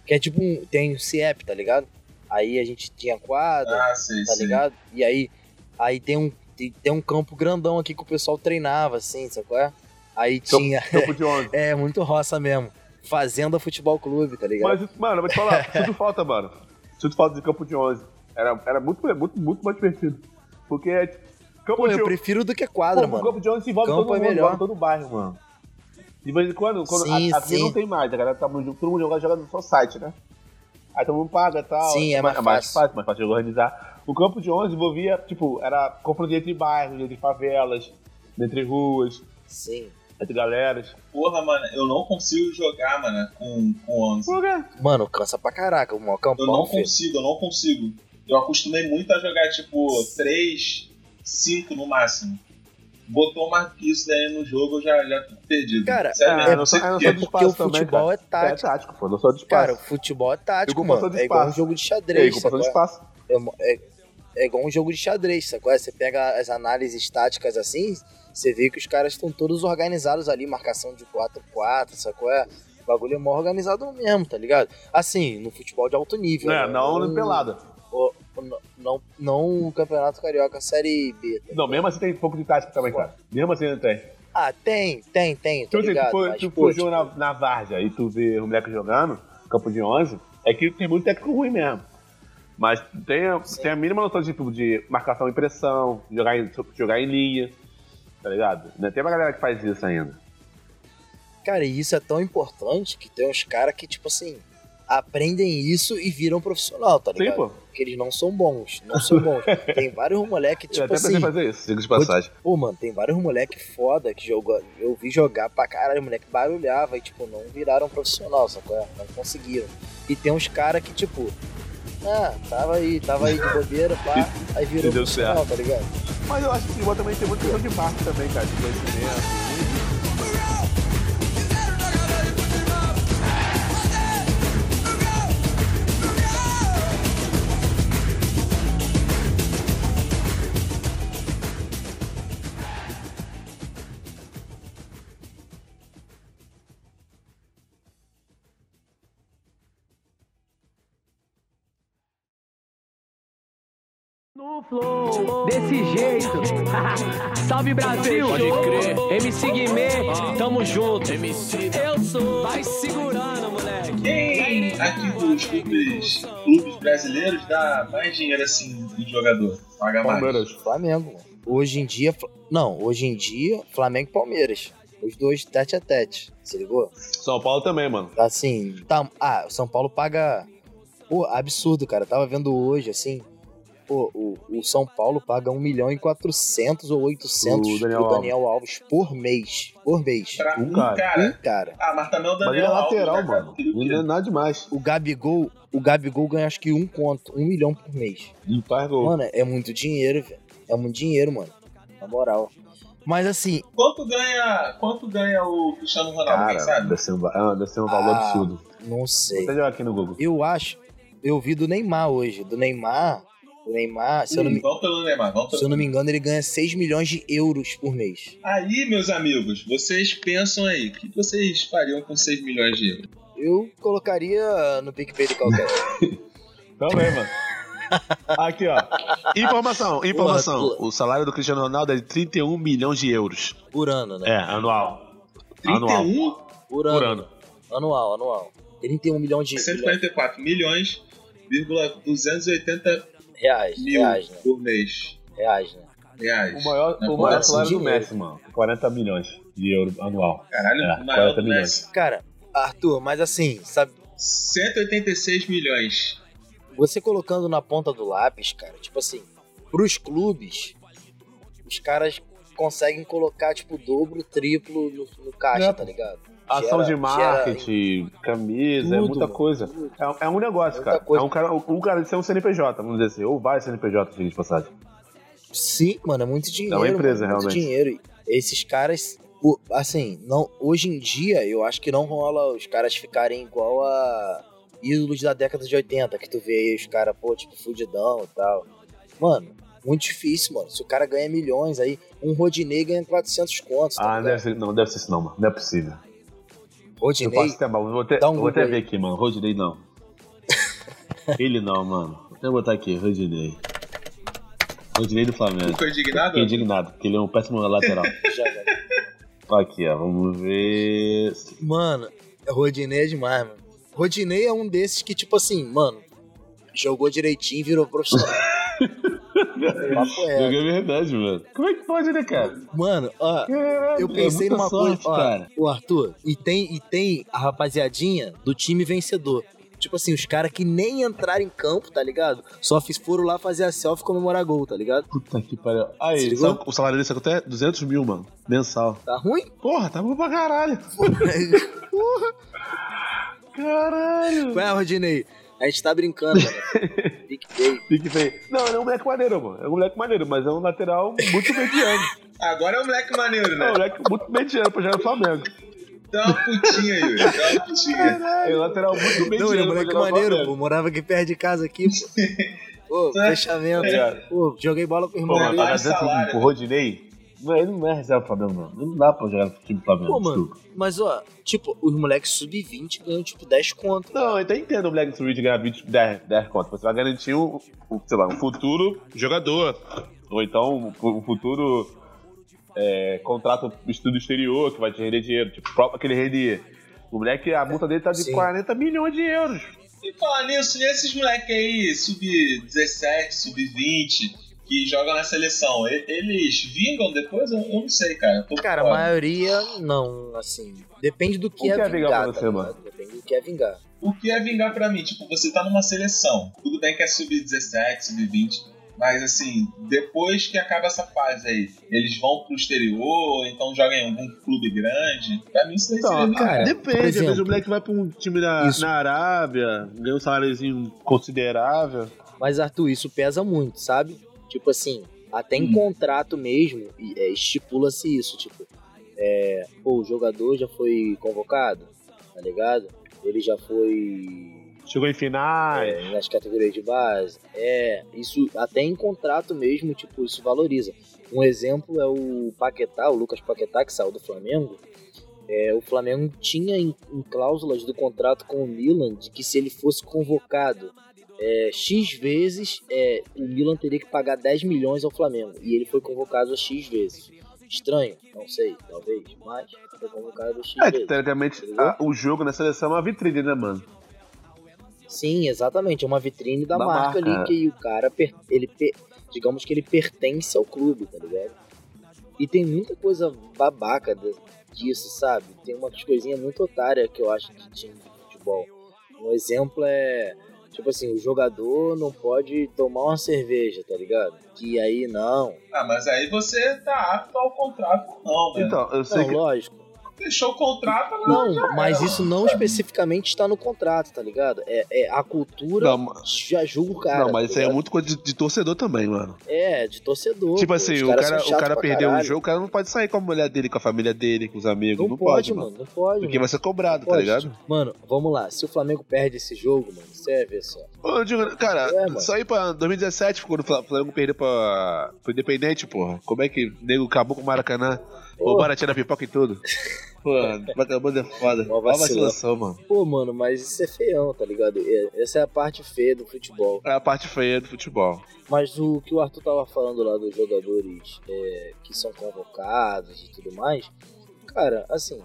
Speaker 6: que é tipo um, tem o CIEP, tá ligado? Aí a gente tinha quadra,
Speaker 5: Ah, sei,
Speaker 6: tá
Speaker 5: sei.
Speaker 6: ligado? E aí, aí tem um, tem, tem um campo grandão aqui que o pessoal treinava, assim, sabe qual é? Aí tinha,
Speaker 7: Campo de 11.
Speaker 6: é, muito roça mesmo. Fazenda Futebol Clube, tá ligado?
Speaker 7: Mas, mano, eu vou te falar, sinto falta, mano. Sinto falta de campo de 11. Era, era muito, muito, muito mais divertido. Porque campo
Speaker 6: Pô,
Speaker 7: de
Speaker 6: eu prefiro do que quadra,
Speaker 7: Pô, O
Speaker 6: mano.
Speaker 7: campo de 11 envolve
Speaker 6: Campo
Speaker 7: todo
Speaker 6: é
Speaker 7: mundo,
Speaker 6: melhor.
Speaker 7: todo o bairro, mano. De vez em quando, quando
Speaker 6: Sim,
Speaker 7: a- aqui
Speaker 6: sim.
Speaker 7: não tem mais, a galera tá no jogo, todo mundo joga, joga no seu site, né? Aí todo mundo paga e tal.
Speaker 6: Sim, é mais
Speaker 7: mais
Speaker 6: fácil.
Speaker 7: fácil, mais fácil de organizar. O campo de 11 envolvia, tipo, era confronto entre bairros, entre favelas, entre ruas,
Speaker 6: Sim.
Speaker 7: entre galeras.
Speaker 5: Porra, mano, eu não consigo jogar, mano, com, com 11.
Speaker 7: Por quê?
Speaker 6: Mano, cansa pra caraca, o maior
Speaker 5: Eu não
Speaker 6: filho.
Speaker 5: consigo, eu não consigo. Eu acostumei muito a jogar, tipo, 3, 5 no máximo. Botou mais que isso daí no jogo, eu já, já fico perdido.
Speaker 6: Cara,
Speaker 5: Sério,
Speaker 7: é, não
Speaker 5: sei
Speaker 7: sou- é, de
Speaker 6: Porque o
Speaker 7: espaço também,
Speaker 6: futebol
Speaker 7: cara.
Speaker 6: é tático.
Speaker 7: É tático, pô, não sou de espaço.
Speaker 6: Cara, o futebol é tático, mano.
Speaker 7: de
Speaker 6: É igual um jogo de
Speaker 7: é,
Speaker 6: xadrez,
Speaker 7: ocupação de
Speaker 6: sacou?
Speaker 7: espaço.
Speaker 6: É, é, é igual um jogo de xadrez, sacou? Você pega as análises táticas assim, você vê que os caras estão todos organizados ali, marcação de 4x4, sacou? É, o bagulho é mó organizado mesmo, tá ligado? Assim, no futebol de alto nível.
Speaker 7: É,
Speaker 6: né?
Speaker 7: não no pelada.
Speaker 6: o- o- não, não o Campeonato Carioca Série B. tá
Speaker 7: Não, mesmo assim tem um pouco de tática também, cara. Mesmo assim não tem.
Speaker 6: Ah, tem, tem, tem, tá
Speaker 7: Tipo assim,
Speaker 6: ligado?
Speaker 7: tu
Speaker 6: Mas,
Speaker 7: tu
Speaker 6: pô,
Speaker 7: for
Speaker 6: tipo,
Speaker 7: na, na Várzea e tu vê o moleque jogando, campo de 11, é que tem muito técnico ruim mesmo. Mas tem, a-
Speaker 6: Sim.
Speaker 7: tem a mínima noção de, tipo, de marcação e pressão, jogar em, jogar em linha, tá ligado? Ainda tem uma galera que faz isso ainda.
Speaker 6: Cara, e isso é tão importante que tem uns caras que, tipo assim, aprendem isso e viram profissional, tá
Speaker 7: Sim,
Speaker 6: ligado?
Speaker 7: pô.
Speaker 6: Porque eles não são bons, não são bons. tem vários moleque,
Speaker 7: Eu
Speaker 6: tipo
Speaker 7: até pensei
Speaker 6: assim.
Speaker 7: fazer isso, diga de passagem.
Speaker 6: Pô, mano, tem vários moleque foda que jogou. Eu vi jogar pra caralho, moleque barulhava e, tipo, não viraram profissional, sacou? Não conseguiram. E tem uns caras que, tipo, ah, tava aí, tava aí de bobeira, pá, aí virou
Speaker 7: E deu
Speaker 6: profissional, tá ligado?
Speaker 7: Mas eu acho que o futebol também tem muita questão de marca também, cara, de conhecimento.
Speaker 8: No flow, desse jeito. Salve Brasil! Pode crer. MC Guimê, tamo junto. Eu sou. Vai segurando, moleque.
Speaker 5: Quem aqui dos clubes, clubes brasileiros dá mais dinheiro assim de jogador? Paga mais.
Speaker 7: Palmeiras.
Speaker 6: Flamengo. Hoje em dia. Não, hoje em dia, Flamengo e Palmeiras. Os dois tete a tete. Se ligou?
Speaker 7: São Paulo também, mano.
Speaker 6: Assim. Tá, ah, o São Paulo paga. Pô, absurdo, cara. Tava vendo hoje, assim. Pô, o, o São Paulo paga 1 milhão e 400 ou 800
Speaker 7: O Daniel
Speaker 6: pro Daniel Alves por mês. Por mês.
Speaker 5: Pra
Speaker 7: Um cara.
Speaker 5: cara.
Speaker 6: Um cara.
Speaker 5: Ah, mas também o
Speaker 7: Mas ele é
Speaker 5: Daniel Alves,
Speaker 7: lateral,
Speaker 5: né, cara?
Speaker 7: mano. Não é nada demais.
Speaker 6: O Gabigol, o Gabigol ganha acho que um conto, um milhão por mês.
Speaker 7: E faz gol.
Speaker 6: Mano, é muito dinheiro, velho. É muito dinheiro, mano. Na moral. Mas assim,
Speaker 5: Quanto ganha, quanto ganha o Cristiano Ronaldo,
Speaker 7: Cara,
Speaker 5: sabe?
Speaker 7: deve ser um, ah, deve ser um valor
Speaker 6: Ah,
Speaker 7: absurdo.
Speaker 6: não
Speaker 7: Vou
Speaker 6: sei.
Speaker 7: até jogar aqui no Google.
Speaker 6: Eu acho. Eu vi do Neymar hoje. Do Neymar. O Neymar, se eu, não me,
Speaker 5: Neymar,
Speaker 6: se eu não me engano, ele ganha 6 milhões de euros por mês.
Speaker 5: Aí, meus amigos, vocês pensam aí, o que vocês fariam com 6 milhões de euros?
Speaker 6: Eu colocaria no PicPay de qualquer.
Speaker 7: Também, mano. Aqui, ó. Informação, informação.
Speaker 6: Porra,
Speaker 7: O salário do Cristiano Ronaldo é de 31 milhões de euros.
Speaker 6: por ano, né?
Speaker 7: É, anual.
Speaker 5: 31?
Speaker 6: Por ano.
Speaker 7: Por ano.
Speaker 6: Anual, anual. 31 milhões de
Speaker 5: 144 milhões, vírgula 280
Speaker 6: reais.
Speaker 5: mil
Speaker 6: Reais, né?
Speaker 5: por mês.
Speaker 6: Reais, né?
Speaker 5: Reais.
Speaker 7: O maior,
Speaker 5: Na
Speaker 7: o maior salário do. Messi, mano. 40 milhões de euros anual.
Speaker 5: Caralho,
Speaker 7: É,
Speaker 5: o maior
Speaker 7: 40
Speaker 5: do
Speaker 7: milhões.
Speaker 5: Messi.
Speaker 6: Cara, Arthur, mas assim, sabe?
Speaker 5: 186 milhões.
Speaker 6: Você colocando na ponta do lápis, cara, tipo assim, pros clubes, os caras conseguem colocar, tipo, dobro, triplo no, no caixa,
Speaker 7: É.
Speaker 6: tá ligado?
Speaker 7: Ação de marketing, camisa, é
Speaker 6: Tudo,
Speaker 7: muita
Speaker 6: mano,
Speaker 7: coisa. É, é um negócio,
Speaker 6: Muita
Speaker 7: cara.
Speaker 6: coisa.
Speaker 7: É um cara, um cara de ser um CNPJ, vamos dizer assim. Ou vai CNPJ, gente, de passagem.
Speaker 6: Sim, mano, é muito dinheiro.
Speaker 7: É uma empresa,
Speaker 6: mano, muito
Speaker 7: realmente.
Speaker 6: dinheiro. esses caras, assim, não, hoje em dia eu acho que não rola os caras ficarem igual a ídolos da década de 80, que tu vê aí os caras, pô, tipo, fudidão e tal. Mano, muito difícil, mano. Se o cara ganha milhões aí, um Rodinei ganha 400 contos. Tá
Speaker 7: Ah,
Speaker 6: ligado?
Speaker 7: deve ser, não deve ser isso não, mano. Não é possível. Eu
Speaker 6: Rodinei,
Speaker 7: posso ter mal, vou até,
Speaker 6: Dá um
Speaker 7: vou até ver aqui, mano. Rodinei não. Ele não, mano. Eu botar aqui, Rodinei. Rodinei do Flamengo.
Speaker 5: Ficou indignado?
Speaker 7: Fiquei indignado, porque ele é um péssimo lateral.
Speaker 6: já, já.
Speaker 7: aqui, ó, vamos ver.
Speaker 6: Mano, Rodinei é demais, mano. Rodinei é um desses que, tipo assim, mano, jogou direitinho e virou profissional. É.
Speaker 7: É verdade, mano. Como é que pode, né, cara?
Speaker 6: Mano, ó, eu pensei
Speaker 7: é
Speaker 6: numa
Speaker 7: sorte,
Speaker 6: coisa, ó,
Speaker 7: cara.
Speaker 6: o Arthur, e tem, e tem a rapaziadinha do time vencedor. Tipo assim, os caras que nem entraram em campo, tá ligado? Só foram lá fazer a selfie e comemorar gol, tá ligado?
Speaker 7: Puta que pariu. Aí, sabe, o salário saiu até 200 mil, mano. Mensal.
Speaker 6: Tá ruim?
Speaker 7: Porra, tá bom pra caralho. Caralho.
Speaker 6: Ué, Rodinei, a gente tá brincando.
Speaker 7: Fique feio. Não, ele é um moleque maneiro, mano. É um moleque maneiro, mas é um lateral muito mediano.
Speaker 5: Agora é um moleque maneiro,
Speaker 7: É um
Speaker 5: né?
Speaker 7: moleque muito mediano pra jogar no Flamengo.
Speaker 5: Dá uma putinha, Yuri. Dá uma putinha.
Speaker 7: É um lateral muito mediano.
Speaker 6: Não, ele é um moleque maneiro, pô. Morava aqui perto de casa aqui, pô. Pô, fechamento.
Speaker 7: É.
Speaker 6: Pô, joguei bola com o irmão
Speaker 7: Pô, mas
Speaker 6: dele.
Speaker 7: pagar
Speaker 5: mais
Speaker 7: 200
Speaker 5: salário,
Speaker 7: mil pro
Speaker 5: né?
Speaker 7: Rodinei, ele não é reserva do Flamengo, não. Não dá pra jogar no time do Flamengo.
Speaker 6: Pô, mano,
Speaker 7: desculpa.
Speaker 6: mas ó, tipo, os moleques sub-20 ganham tipo 10 conto.
Speaker 7: Não, eu até entendo o moleque do Switch ganhar 20, 10, 10 contas. Você vai garantir um, um, sei lá, um futuro jogador. Ou então um, um futuro é, contrato estudo exterior que vai te render dinheiro. Tipo, próprio aquele rende. O moleque, a multa dele tá de
Speaker 6: Sim.
Speaker 7: 40 milhões de euros.
Speaker 5: E falar nisso, e esses moleques aí, sub-17, sub-20, que jogam na seleção, eles vingam depois? Eu, não sei, cara. Tô
Speaker 6: Cara, a
Speaker 5: fora.
Speaker 6: maioria não, assim. Depende do que,
Speaker 7: O
Speaker 6: é,
Speaker 7: que é vingar
Speaker 6: vingar,
Speaker 7: pra
Speaker 6: tá
Speaker 7: você, mano?
Speaker 6: Depende do que é vingar.
Speaker 5: O que é vingar pra mim? Tipo, você tá numa seleção. Tudo bem que é sub-17, sub-20. Mas assim, depois que acaba essa fase aí, eles vão pro exterior, então jogam em algum clube grande. Pra mim isso daí seria
Speaker 7: Então,
Speaker 5: vingar.
Speaker 6: cara,
Speaker 7: depende.
Speaker 6: por
Speaker 7: Às vezes
Speaker 6: exemplo,
Speaker 7: o moleque vai pra um time na,
Speaker 6: isso.
Speaker 7: na Arábia, ganha um saláriozinho considerável.
Speaker 6: Mas, Arthur, isso pesa muito, sabe? Tipo assim, até em
Speaker 5: Hum.
Speaker 6: contrato mesmo, e- é, estipula-se isso, tipo, é, pô, o jogador já foi convocado, tá ligado? Ele já foi
Speaker 7: Chegou em finais.
Speaker 6: é, nas categorias de base. É, isso até em contrato mesmo, tipo, isso valoriza. Um exemplo é o Paquetá, o Lucas Paquetá, que saiu do Flamengo. É, o Flamengo tinha em, em cláusulas do contrato com o Milan de que se ele fosse convocado é, X vezes, é, o Milan teria que pagar 10 milhões ao Flamengo. E ele foi convocado a X vezes. Estranho? Não sei, talvez, mas foi convocado a X
Speaker 7: É,
Speaker 6: vezes.
Speaker 7: teoricamente a- o jogo na seleção é uma vitrine, né, mano?
Speaker 6: Sim, exatamente. É uma vitrine da,
Speaker 7: Da
Speaker 6: marca,
Speaker 7: marca,
Speaker 6: ali
Speaker 7: é.
Speaker 6: que o cara, per- ele, per- digamos que ele pertence ao clube, tá ligado? E tem muita coisa babaca disso, sabe? Tem umas coisinhas muito otárias que eu acho de time de futebol. Um exemplo é, tipo assim, o jogador não pode tomar uma cerveja, tá ligado? Que aí não.
Speaker 5: Ah, mas aí você tá apto ao contrato não, né?
Speaker 7: Então, eu sei
Speaker 6: Não,
Speaker 7: que.
Speaker 6: lógico.
Speaker 5: Fechou o contrato, não.
Speaker 6: Não, mas isso não especificamente está no contrato, tá ligado? É, é a cultura
Speaker 7: Não, ma-
Speaker 6: já julga o cara.
Speaker 7: não, mas
Speaker 6: tá
Speaker 7: isso aí é muito coisa de, de torcedor também, mano.
Speaker 6: É, de torcedor.
Speaker 7: tipo
Speaker 6: pô,
Speaker 7: assim, o cara, o cara perdeu um
Speaker 6: caralho.
Speaker 7: jogo, o cara não pode sair com a mulher dele, com a família dele, com os amigos.
Speaker 6: Não,
Speaker 7: Não,
Speaker 6: pode,
Speaker 7: mano.
Speaker 6: mano, não pode.
Speaker 7: Porque
Speaker 6: mano.
Speaker 7: vai ser cobrado,
Speaker 6: Não
Speaker 7: tá
Speaker 6: pode.
Speaker 7: ligado?
Speaker 6: Mano, vamos lá. Se o Flamengo perde esse jogo, mano, você vai ver só.
Speaker 7: Ô, Eu digo, cara,
Speaker 6: É,
Speaker 7: só ir pra 2017, quando o Fla- Flamengo perdeu pra, pro Independente, porra. Como é que o nego acabou com o Maracanã? O
Speaker 6: Porra.
Speaker 7: baratinho da pipoca e tudo. Porra, Maracanã é foda.
Speaker 6: Mó
Speaker 7: Ó a
Speaker 6: vacilão.
Speaker 7: vacilação, mano.
Speaker 6: Pô, mano, mas isso é feião, tá ligado? Essa é a parte feia do futebol.
Speaker 7: É a parte feia do futebol.
Speaker 6: Mas o que o Arthur tava falando lá dos jogadores é, que são convocados e tudo mais, cara, assim,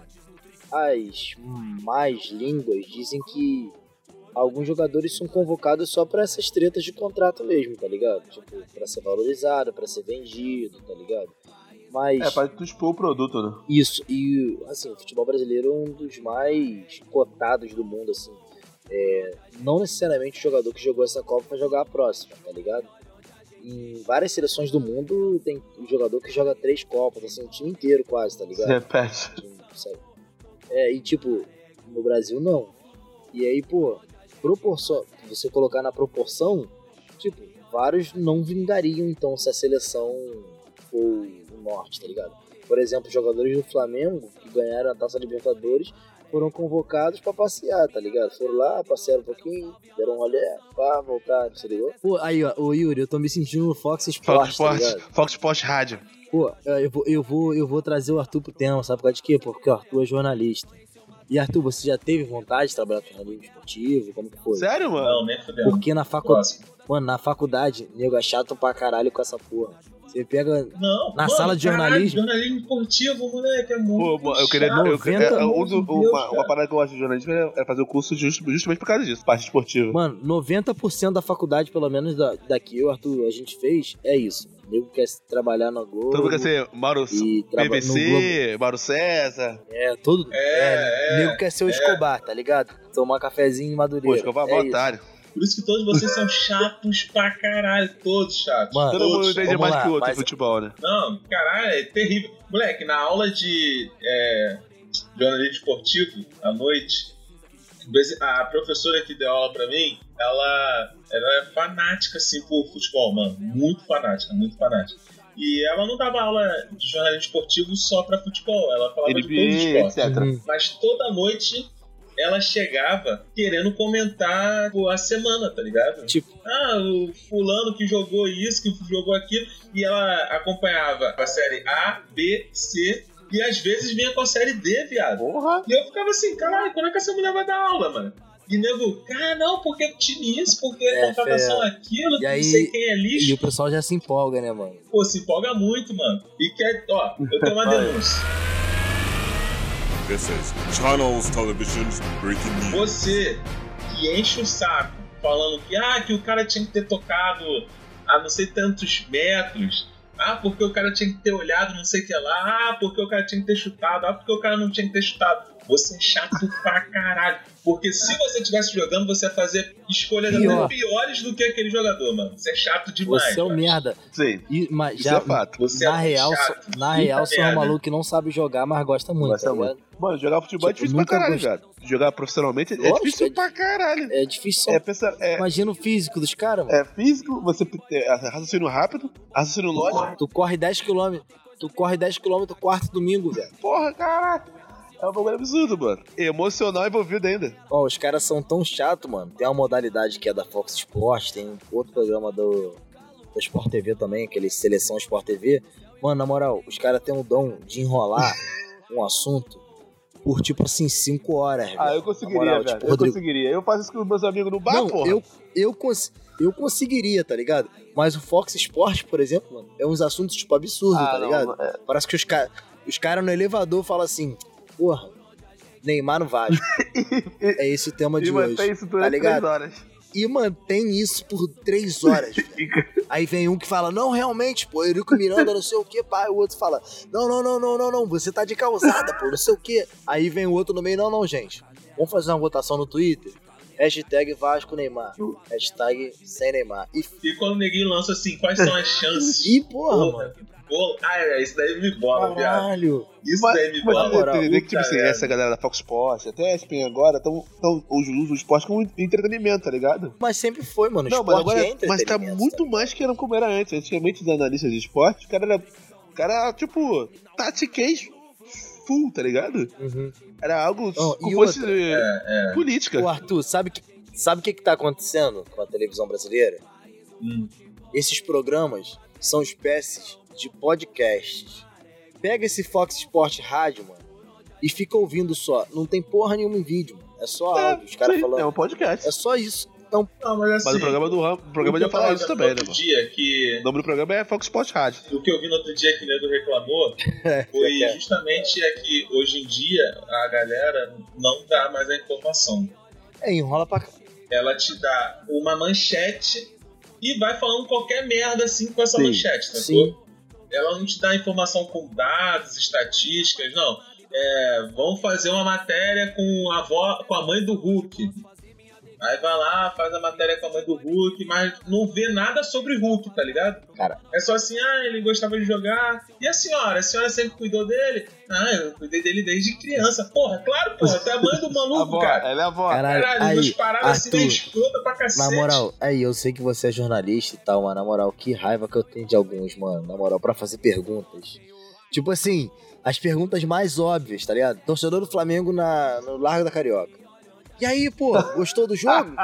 Speaker 6: as mais línguas dizem que alguns jogadores são convocados só pra essas tretas de contrato mesmo, tá ligado? Tipo, pra ser valorizado, pra ser vendido, tá ligado? Mas
Speaker 7: É, pra tu expor o produto, né?
Speaker 6: isso, e assim, o futebol brasileiro é um dos mais cotados do mundo, assim. É, não necessariamente o jogador que jogou essa Copa vai jogar a próxima, tá ligado? Em várias seleções do mundo tem um jogador que joga três Copas, assim, o time inteiro quase, tá ligado?
Speaker 7: repete.
Speaker 6: É, e tipo, no Brasil não. E aí, pô, proporção, você colocar na proporção, tipo, vários não vingariam então se a seleção for o norte, tá ligado? Por exemplo, jogadores do Flamengo que ganharam a Taça Libertadores foram convocados pra passear, tá ligado? Foram lá, passearam um pouquinho, deram um rolê, pá, voltaram, se ligou? Pô, aí, ó, ô Yuri, eu tô me sentindo no Fox Sports,
Speaker 7: Fox
Speaker 6: tá
Speaker 7: Sports,
Speaker 6: ligado?
Speaker 7: Fox Sports Rádio.
Speaker 6: Pô, eu vou, eu, vou, eu vou trazer o Arthur pro tema, sabe por causa de quê? Porque o Arthur é jornalista. E Arthur, você já teve vontade de trabalhar com jornalismo esportivo? Como que foi?
Speaker 7: Sério, mano?
Speaker 5: Não, nem fudendo.
Speaker 6: Porque na faculdade. Mano, na faculdade, nego é chato pra caralho com essa porra. Você pega.
Speaker 5: Não,
Speaker 6: Na
Speaker 5: mano,
Speaker 6: sala de
Speaker 5: caralho,
Speaker 6: jornalismo?
Speaker 5: jornalismo esportivo, moleque, é
Speaker 7: Pô,
Speaker 5: muito
Speaker 7: mano, eu queria.
Speaker 5: chato.
Speaker 7: Eu,
Speaker 6: 90
Speaker 7: é, um
Speaker 5: Deus,
Speaker 7: uma, parada que eu gosto de jornalismo é, é fazer o curso just- justamente por causa disso, parte esportiva.
Speaker 6: Mano, 90% da faculdade, pelo menos da, daqui, eu, Arthur, a gente fez, é isso. Nego quer trabalhar na Globo.
Speaker 7: Todo mundo quer ser Mauro,
Speaker 6: e traba- no Globo.
Speaker 7: BBC, Mauro César.
Speaker 6: É, todo.
Speaker 5: É, é,
Speaker 6: nego quer ser o Escobar, tá ligado? Tomar cafezinho em Madureira.
Speaker 7: Pô, acho vou
Speaker 6: é isso.
Speaker 5: Por isso que todos vocês são chatos pra caralho, todos chatos.
Speaker 6: Mano,
Speaker 7: Todo mundo
Speaker 5: todos.
Speaker 7: entende mais
Speaker 6: lá,
Speaker 7: que o outro
Speaker 6: mas-
Speaker 7: futebol, né?
Speaker 5: Não, caralho, é terrível. Moleque, na aula de é, jornalismo esportivo, à noite, a professora que deu aula pra mim, ela, ela é fanática, assim, por futebol, mano. Muito fanática, muito fanática. E ela não dava aula de jornalismo esportivo só pra futebol, ela falava de todos os
Speaker 7: NBA,
Speaker 5: esportes.
Speaker 7: etc.
Speaker 5: Mas toda noite ela chegava querendo comentar a semana, tá ligado?
Speaker 6: Tipo,
Speaker 5: Ah, o fulano que jogou isso, que jogou aquilo, e ela acompanhava a série A, B, C, e às vezes vinha com a série D, viado.
Speaker 7: Porra!
Speaker 5: E eu ficava assim, caralho, quando é que essa mulher vai dar aula, mano? E nego, cara, não, porque é time isso, porque
Speaker 6: É,
Speaker 5: contratação é aquilo,
Speaker 6: E
Speaker 5: que
Speaker 6: aí-
Speaker 5: não sei quem é
Speaker 6: e
Speaker 5: lixo.
Speaker 6: o pessoal já se empolga, né, mano?
Speaker 5: Pô, se empolga muito, mano. E quer, ó, eu tenho uma denúncia.
Speaker 9: Channels Television's Breaking News.
Speaker 5: Você que enche o saco falando que, ah, que o cara tinha que ter tocado a não sei tantos metros. Ah, porque o cara tinha que ter olhado não sei o que lá. Ah, porque o cara tinha que ter chutado. Ah, porque o cara não tinha que ter chutado. Você é chato pra caralho. Porque se você estivesse jogando, você ia fazer escolhas
Speaker 6: Pior.
Speaker 5: até piores do que aquele jogador, mano. Você é chato demais.
Speaker 6: Você é um merda.
Speaker 7: Sim,
Speaker 6: E, mas
Speaker 7: isso
Speaker 6: já,
Speaker 7: é fato.
Speaker 5: Você é
Speaker 6: na
Speaker 5: muito
Speaker 6: real,
Speaker 5: chato.
Speaker 6: na real, você é um maluco que não sabe jogar, mas gosta muito,
Speaker 7: Gosta
Speaker 6: tá
Speaker 7: muito. Mano, jogar futebol é
Speaker 6: Tipo,
Speaker 7: difícil pra caralho, cara. Jogar profissionalmente é difícil
Speaker 6: é
Speaker 7: pra caralho.
Speaker 6: É difícil.
Speaker 7: É, pensa, é,
Speaker 6: Imagina o físico dos caras, mano.
Speaker 7: é físico, você é, raciocínio rápido, raciocínio lógico.
Speaker 6: Tu corre 10km. Tu corre 10km quarto domingo, velho.
Speaker 7: Porra, caralho. É um bagulho absurdo, mano. Emocional envolvido ainda.
Speaker 6: Ó, os caras são tão chatos, mano. Tem uma modalidade que é da Fox Sports, tem outro programa do, do Sport TV também, aquele Seleção Sport TV. Mano, na moral, os caras têm o dom de enrolar um assunto por tipo assim, 5 horas.
Speaker 7: Ah,
Speaker 6: velho.
Speaker 7: eu conseguiria,
Speaker 6: moral,
Speaker 7: velho.
Speaker 6: tipo,
Speaker 7: eu
Speaker 6: Rodrigo,
Speaker 7: conseguiria. Eu faço isso com os meus amigos no bar,
Speaker 6: Não,
Speaker 7: porra.
Speaker 6: eu, eu, cons eu conseguiria, tá ligado? Mas o Fox Sports, por exemplo, mano, é uns assuntos, tipo, absurdos,
Speaker 7: Ah,
Speaker 6: tá
Speaker 7: não,
Speaker 6: ligado?
Speaker 7: é.
Speaker 6: Parece que os caras os cara no elevador falam assim, porra, Neymar no Vasco. é esse o tema de
Speaker 7: E
Speaker 6: hoje.
Speaker 7: isso
Speaker 6: tá ligado?
Speaker 7: horas.
Speaker 6: E mantém isso por três horas. velho. Aí vem um que fala, não, realmente, pô, Eurico Miranda, não sei o que, pá. O outro fala, não, não, não, não, não, não, você tá de causada, pô, não sei o que. Aí vem o outro no meio, não, não, gente. Vamos fazer uma votação no Twitter? Hashtag Vasco Neymar. Hashtag sem Neymar. E,
Speaker 5: E quando o neguinho lança assim, quais são as chances?
Speaker 6: e porra,
Speaker 5: Porra,
Speaker 6: mano.
Speaker 5: Pô, ah, é, isso daí me bola, viado.
Speaker 6: Caralho.
Speaker 5: Isso
Speaker 7: Mas,
Speaker 5: daí me
Speaker 7: mas
Speaker 5: bola.
Speaker 6: moral,
Speaker 7: entender que, tipo assim,
Speaker 5: merda.
Speaker 7: essa galera da Fox Sports, até a ESPN agora, estão usam o esporte como entretenimento, tá ligado?
Speaker 6: Mas sempre foi, mano.
Speaker 7: Não, mas agora.
Speaker 6: é
Speaker 7: mas tá
Speaker 6: entretenimento,
Speaker 7: muito mais que era como era antes. Antigamente, os analistas de esporte, o cara era. O cara, tipo, tatiquês full, tá ligado?
Speaker 6: Uhum.
Speaker 7: Era algo
Speaker 6: Não,
Speaker 7: como fosse
Speaker 6: outra?
Speaker 7: eh, política.
Speaker 6: Ô, Arthur, sabe que sabe o que, que tá acontecendo com a televisão brasileira?
Speaker 5: Hum.
Speaker 6: Esses programas são espécies de podcasts. Pega esse Fox Sport Rádio, mano, e fica ouvindo só. Não tem porra nenhuma em vídeo, mano. É só
Speaker 7: É,
Speaker 6: áudio, os caras falando.
Speaker 7: É um podcast.
Speaker 6: É só isso. Então,
Speaker 5: Não, mas assim.
Speaker 7: Mas o programa do Ram, o programa já
Speaker 5: eu
Speaker 7: fala
Speaker 5: tava
Speaker 7: isso também, né,
Speaker 5: outro
Speaker 7: mano?
Speaker 5: dia que
Speaker 7: O nome do programa é Fox Sports Rádio.
Speaker 5: o que eu vi no outro dia que o Nego reclamou foi
Speaker 6: é.
Speaker 5: justamente é que hoje em dia a galera não dá mais a informação.
Speaker 6: é, enrola pra cá.
Speaker 5: Ela te dá uma manchete e vai falando qualquer merda assim com essa
Speaker 7: Sim.
Speaker 5: manchete, sacou?
Speaker 6: Sim.
Speaker 5: Ela não te dá informação com dados, estatísticas, não. É, vamos fazer uma matéria com a, avó, com a mãe do Hulk. Aí vai lá, faz a matéria com a mãe do Hulk, mas não vê nada sobre Hulk, tá ligado?
Speaker 6: Cara.
Speaker 5: É só assim, ah, ele gostava de jogar. E a senhora? A senhora sempre cuidou dele? Ah, eu cuidei dele desde criança. Porra, claro, porra, tu é a mãe do maluco,
Speaker 7: avó,
Speaker 5: cara.
Speaker 7: ela é a avó.
Speaker 6: Caralho,
Speaker 5: Caralho,
Speaker 6: aí,
Speaker 5: paradas assim,
Speaker 6: Arthur,
Speaker 5: escrota pra cacete.
Speaker 6: Na moral, aí, eu sei que você é jornalista e tal, mas na moral, que raiva que eu tenho de alguns, mano. Na moral, pra fazer perguntas. Tipo assim, as perguntas mais óbvias, tá ligado? Torcedor do Flamengo na, no Largo da Carioca. E aí, pô, gostou do jogo?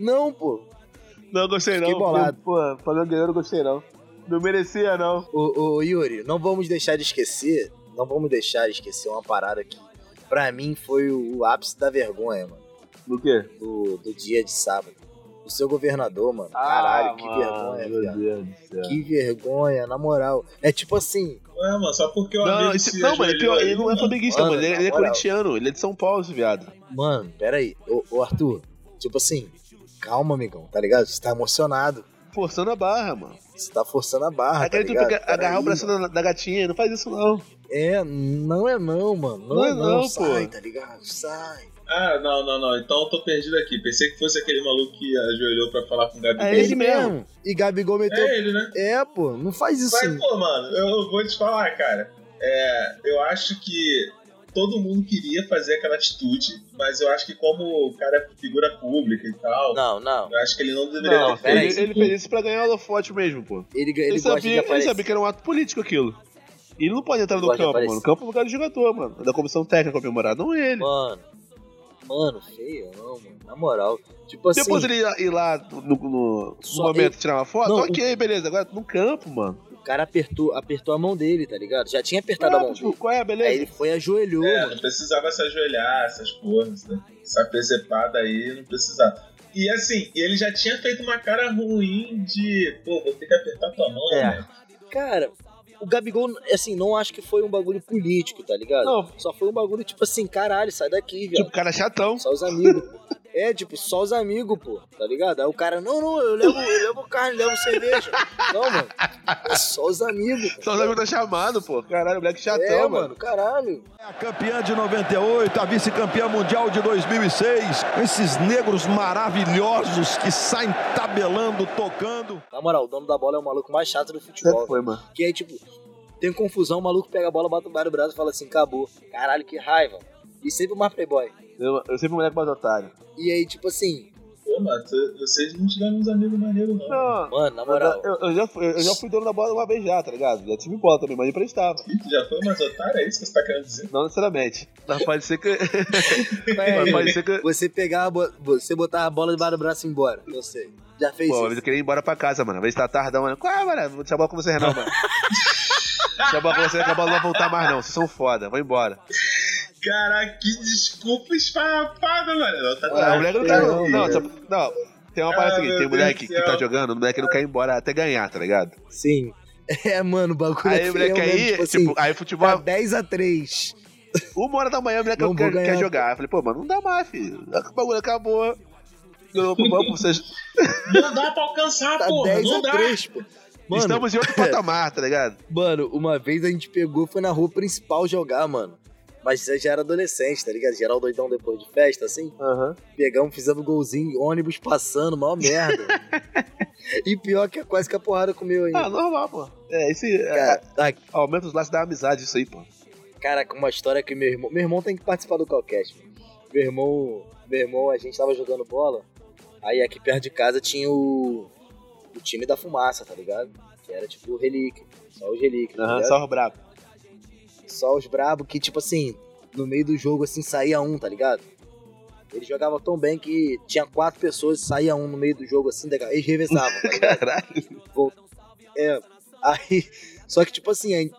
Speaker 6: não, pô.
Speaker 7: Não, gostei não.
Speaker 6: Fiquei bolado.
Speaker 7: Pô, Flamengo ganhou, não gostei não. Não merecia, não.
Speaker 6: Ô, ô, Yuri, não vamos deixar de esquecer, não vamos deixar de esquecer uma parada que, pra mim, foi o, o ápice da vergonha, mano.
Speaker 7: Do quê?
Speaker 6: Do, do dia de sábado. O seu governador, mano. Caralho, que
Speaker 7: mano,
Speaker 6: vergonha,
Speaker 7: Ah, Meu
Speaker 6: viado.
Speaker 7: Deus do céu.
Speaker 6: Que vergonha, na moral. É tipo assim,
Speaker 5: Ué, mano, só porque o
Speaker 7: Não,
Speaker 5: amigo
Speaker 7: esse-
Speaker 5: se
Speaker 7: não, mano, é pior,
Speaker 5: aí,
Speaker 7: ele não é flamenguista,
Speaker 6: Mano,
Speaker 7: mano. Ele, ele é
Speaker 6: na moral.
Speaker 7: corintiano, ele é de São Paulo, esse viado.
Speaker 6: mano, peraí. Ô, ô Arthur, tipo assim, calma, amigão, tá ligado? Você tá emocionado.
Speaker 7: Forçando a barra, mano.
Speaker 6: Você tá forçando a barra, tá
Speaker 7: Aquele tu
Speaker 6: ligado?
Speaker 7: agarrar o
Speaker 6: Peraí,
Speaker 7: braço da, da gatinha, não faz isso não.
Speaker 6: É, não é não, mano. Não,
Speaker 7: Não
Speaker 6: é
Speaker 7: é
Speaker 6: não,
Speaker 7: não,
Speaker 6: sai,
Speaker 7: pô.
Speaker 6: tá ligado? Sai.
Speaker 5: Ah, não, não, não. Então eu tô perdido aqui. Pensei que fosse aquele maluco que ajoelhou pra falar com o Gabigol.
Speaker 7: É ele mesmo.
Speaker 6: E Gabigol meteu...
Speaker 5: É ele, né?
Speaker 6: É, pô, não faz isso.
Speaker 5: Mas, pô, mano, eu vou te falar, cara. É, eu acho que todo mundo queria fazer aquela atitude, mas eu acho que como o cara é figura pública e tal,
Speaker 6: Não, não.
Speaker 5: eu acho que ele não deveria
Speaker 7: Não,
Speaker 5: ter feito.
Speaker 7: ele, ele fez isso pra ganhar holofote mesmo, pô.
Speaker 6: Ele, ele,
Speaker 7: Ele,
Speaker 6: gosta de
Speaker 7: sabia, ele sabia que era um ato político aquilo. E ele não pode entrar no
Speaker 6: Gosta de
Speaker 7: campo,
Speaker 6: aparecer.
Speaker 7: mano. O campo é lugar do jogador, mano. É da comissão técnica comemorar, não ele.
Speaker 6: Mano, mano, feio não, mano. Na moral. Tipo assim...
Speaker 7: Depois ele ir lá no, no- no momento
Speaker 6: ele-
Speaker 7: tirar uma foto,
Speaker 6: Não,
Speaker 7: ok, beleza. Agora no campo, mano.
Speaker 6: O cara apertou, apertou a mão dele, tá ligado? Já tinha apertado a
Speaker 7: Ah,
Speaker 6: mão
Speaker 7: tipo,
Speaker 6: dele.
Speaker 7: qual é, beleza?
Speaker 6: Aí ele foi e ajoelhou,
Speaker 5: É,
Speaker 6: mano.
Speaker 5: não precisava se ajoelhar, essas coisas, né? essa presepada aí, não precisava. E assim, ele já tinha feito uma cara ruim de, pô, vou ter que apertar tua mão,
Speaker 7: É.
Speaker 5: né?
Speaker 6: Cara, o Gabigol, assim, não acho que foi um bagulho político, tá ligado?
Speaker 7: Não.
Speaker 6: Só foi um bagulho tipo assim, caralho, sai daqui, velho.
Speaker 7: Tipo, cara é chatão.
Speaker 6: Só os amigos. É, tipo, só os amigos, pô, tá ligado? Aí o cara, não, não, eu levo, eu levo carne, levo cerveja. Não, mano. É só os amigos. pô.
Speaker 7: Só os amigos tá chamado, pô. Caralho, moleque chatão,
Speaker 6: É,
Speaker 7: mano.
Speaker 6: mano, caralho.
Speaker 1: É a campeã de 98, a vice-campeã mundial de 2006. Esses negros maravilhosos que saem tabelando, tocando.
Speaker 6: Na moral, o dono da bola é o maluco mais chato do futebol.
Speaker 7: foi, mano.
Speaker 6: Que aí, tipo, tem confusão, o maluco pega a bola, bota o bar no braço e fala assim, acabou. Caralho, que raiva. E sempre o mais playboy.
Speaker 7: Eu, eu sempre moleque mais otário.
Speaker 6: E aí, tipo assim,
Speaker 5: Pô, mano, cê- vocês não tiveram uns amigos maneiros, não.
Speaker 7: Não,
Speaker 6: mano, na moral.
Speaker 7: eu, eu já fui, eu já fui dono da bola uma vez já, tá ligado? Já tive bola também, mas emprestava.
Speaker 5: Ih, tu já foi mais otário, é isso que você tá querendo dizer?
Speaker 7: Não necessariamente. Mas pode ser que. Mas pode ser que.
Speaker 6: Você pegar a bo- você botar a bola debaixo do braço e ir embora. Eu sei. Já fez
Speaker 7: Pô,
Speaker 6: isso.
Speaker 7: mas eu queria ir embora pra casa, mano. Às vezes tá tardão, mano. Qual é, mano? Vou deixar a bola com você, não, mano. Deixa a bola com você que a bola não vai voltar mais, não. Vocês são foda, vou embora.
Speaker 5: Caraca, que desculpa esfarrapada, mano. Não, tá
Speaker 7: o moleque não tá.
Speaker 6: não,
Speaker 7: Não, só- não. Tem uma parada
Speaker 5: Ah,
Speaker 7: seguinte:
Speaker 5: meu
Speaker 7: tem
Speaker 5: Deus
Speaker 7: moleque que tá jogando, o moleque não quer ir embora até ganhar, tá ligado?
Speaker 6: Sim. É, mano, o bagulho
Speaker 7: Aí
Speaker 6: é
Speaker 7: o moleque aí,
Speaker 6: mesmo,
Speaker 7: tipo,
Speaker 6: tipo assim,
Speaker 7: aí futebol.
Speaker 6: tá 10 a 3
Speaker 7: Uma hora da manhã o moleque
Speaker 6: Não
Speaker 7: quer, quer jogar. Eu falei, pô, mano, não dá mais, filho. O bagulho acabou. Pra vocês.
Speaker 5: Não dá pra alcançar,
Speaker 6: Tá
Speaker 5: porra.
Speaker 6: 10
Speaker 5: Não
Speaker 6: a
Speaker 5: dá.
Speaker 6: 3 pô. Mano,
Speaker 7: Estamos em outro patamar, tá ligado?
Speaker 6: mano, uma vez a gente pegou, foi na rua principal jogar, mano. Mas você já era adolescente, tá ligado? Geral doidão depois de festa, assim.
Speaker 7: Aham.
Speaker 6: Pegamos, fizemos golzinho, ônibus passando, maior merda. e pior que é quase que a porrada comeu ainda.
Speaker 7: Ah, normal, pô. É, esse. é,
Speaker 6: Cara, tá,
Speaker 7: aumenta os laços da amizade, isso aí, pô.
Speaker 6: Cara, com uma história que meu irmão. Meu irmão tem que participar do Calcast. Meu irmão. Meu irmão, a gente tava jogando bola. Aí aqui perto de casa tinha o. O time da fumaça, tá ligado? Que era tipo o relíquio. Só os relíquios. tá
Speaker 7: Aham,
Speaker 6: ligado?
Speaker 7: só o brabo.
Speaker 6: Só os brabo que, tipo assim, no meio do jogo assim saía um, tá ligado? Ele jogava tão bem que tinha quatro pessoas e saía um no meio do jogo assim, eles revezavam, tá ligado?
Speaker 7: Caralho.
Speaker 6: É, aí. Só que, tipo assim, aí,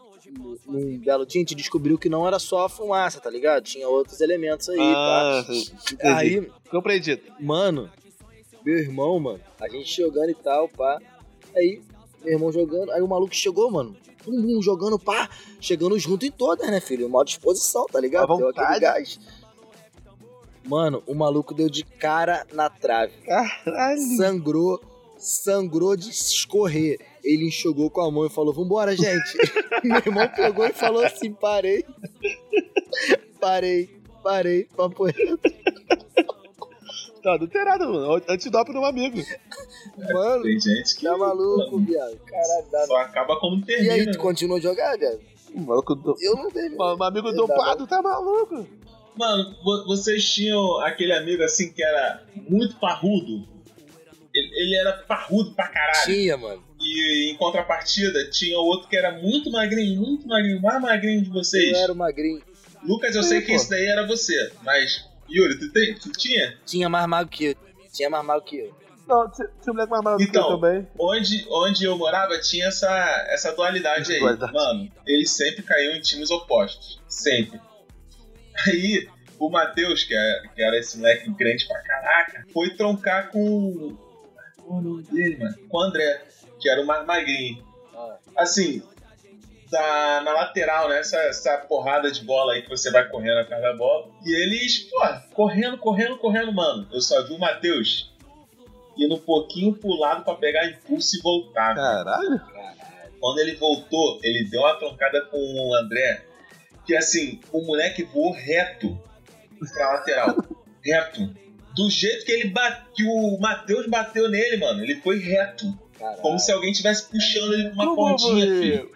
Speaker 6: num belo dia a gente descobriu que não era só a fumaça, tá ligado? Tinha outros elementos aí,
Speaker 7: Ah,
Speaker 6: tá?
Speaker 7: sim, entendi.
Speaker 6: Aí,
Speaker 7: Compreendido.
Speaker 6: mano, meu irmão, mano, a gente jogando e tal, pá. Aí, meu irmão jogando, aí o maluco chegou, mano. Todo mundo jogando, pá, chegando junto em todas, né, filho? Uma disposição, tá ligado? Deu aquele gás. Mano, o maluco deu de cara na trave.
Speaker 7: Caralho.
Speaker 6: Sangrou, sangrou de escorrer. Ele enxugou com a mão e falou: Vambora, gente. Meu irmão pegou e falou assim: Parei. Parei, parei, papo reto.
Speaker 7: Tá adulterado, mano. Antidoping no amigo.
Speaker 6: Mano,
Speaker 5: Tem gente que
Speaker 6: tá maluco, viado. Caralho, dá.
Speaker 5: só acaba como
Speaker 6: E aí,
Speaker 5: termina.
Speaker 6: tu
Speaker 5: né?
Speaker 6: continuou a jogar, viado?
Speaker 7: O maluco do...
Speaker 6: Eu não terminei.
Speaker 7: Meu amigo
Speaker 6: dá,
Speaker 7: dopado tá maluco.
Speaker 5: Mano, vo- vocês tinham aquele amigo assim que era muito parrudo. Ele, ele era parrudo pra caralho.
Speaker 6: Tinha, mano.
Speaker 5: E em contrapartida, tinha outro que era muito magrinho, muito magrinho, mais magrinho de vocês.
Speaker 6: Eu era o magrinho.
Speaker 5: Lucas, eu
Speaker 7: Sim,
Speaker 5: sei que
Speaker 7: pô.
Speaker 5: esse daí era você, mas. Yuri, tu, tem, tu tinha?
Speaker 6: Tinha mais mago que eu. Tinha mais mago que eu.
Speaker 7: Não, tinha um moleque mais maluco que
Speaker 5: Então,
Speaker 7: eu também.
Speaker 5: Onde, onde eu morava tinha essa, essa dualidade aí.
Speaker 7: Dualidade.
Speaker 5: Mano, eles sempre caíam em times opostos. Sempre. Aí, o Matheus, que, é- que era esse moleque crente pra caraca, foi troncar com. É o nome dele, mano? Com o André, que era o mais magrinho.
Speaker 6: Ah.
Speaker 5: Assim, da, na lateral, né? Essa, essa porrada de bola aí que você vai correndo atrás da bola. E eles, pô, correndo, correndo, correndo, mano. Eu só vi o Matheus indo um pouquinho pro lado pra pegar impulso e voltar.
Speaker 7: Caralho.
Speaker 5: Quando ele voltou, ele deu uma troncada com o André. Que assim, o moleque voou reto pra lateral. reto. Do jeito que ele bate, que o Matheus bateu nele, mano. Ele foi reto.
Speaker 6: Caralho.
Speaker 5: Como se alguém estivesse puxando ele com uma
Speaker 7: Como
Speaker 5: pontinha, filho.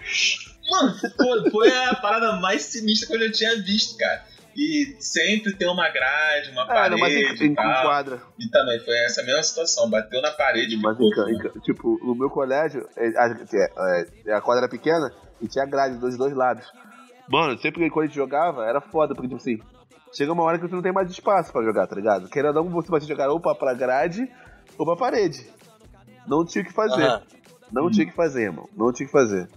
Speaker 5: Mano, foi, foi a parada mais sinistra que eu já tinha visto, cara. E sempre tem uma grade, uma
Speaker 7: Ah,
Speaker 5: parede
Speaker 7: mas em,
Speaker 5: e
Speaker 7: em
Speaker 5: tal.
Speaker 7: quadra.
Speaker 5: E também foi essa mesma situação. Bateu na parede.
Speaker 7: Mas
Speaker 5: ficou,
Speaker 7: em, ca- tipo, no meu colégio, é, a, é, a quadra era pequena e tinha grade dos dois lados. Mano, sempre que quando a gente jogava, era foda, porque, tipo assim, chega uma hora que você não tem mais espaço pra jogar, tá ligado? Querendo ou não, você vai jogar ou pra, pra grade ou pra parede. Não tinha o que fazer.
Speaker 6: Aham.
Speaker 7: Não tinha o que fazer, irmão. Não tinha o que fazer.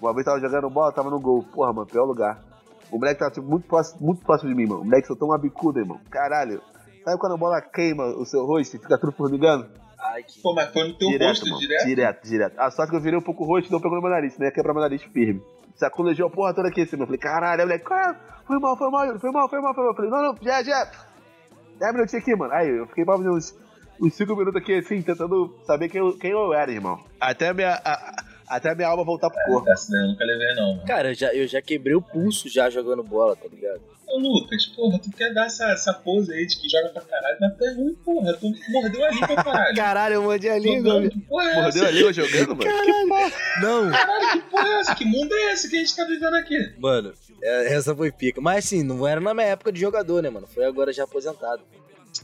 Speaker 7: Uma vez tava jogando bola, tava no gol. Porra, mano, pior lugar. O moleque tava tipo, muito, próximo, muito próximo de mim, mano. O moleque soltou uma bicuda, irmão. Caralho. Sabe quando a bola queima o seu rosto e fica tudo formigando?
Speaker 6: Ai, que.
Speaker 5: Pô, mas foi no teu
Speaker 7: direto,
Speaker 5: rosto
Speaker 7: mano.
Speaker 5: direto?
Speaker 7: Direto, direto. A sorte que eu virei um pouco o rosto e não pegou no meu nariz, ia quebrar meu nariz firme. Sacolejou a porra toda aqui assim, Eu falei, caralho, moleque, cara, foi mal, foi mal, foi mal, foi mal, foi mal. Eu falei, não, não, já, já. 10 minutinhos aqui, mano. Aí eu fiquei pra uns, uns 5 minutos aqui, assim, tentando saber quem eu, quem eu era, irmão. Até a minha, a- até a minha alma voltar pro corpo.
Speaker 5: Essa daí eu nunca levei, não. Mano.
Speaker 6: Cara, eu já, eu já quebrei o pulso já jogando bola, tá ligado?
Speaker 5: Ô, Lucas, porra, tu quer dar essa, essa pose aí de que joga pra caralho, mas tu é ruim, porra. Tu mordeu a língua, caralho.
Speaker 6: Caralho, eu mordi a
Speaker 5: Jogando, que porra é
Speaker 7: Mordeu a língua jogando, mano?
Speaker 6: Não,
Speaker 5: Caralho, que porra é essa? Que mundo é esse que a gente tá vivendo aqui?
Speaker 6: mano, é- essa foi pica. Mas assim, não era na minha época de jogador, né, mano? Foi agora já aposentado.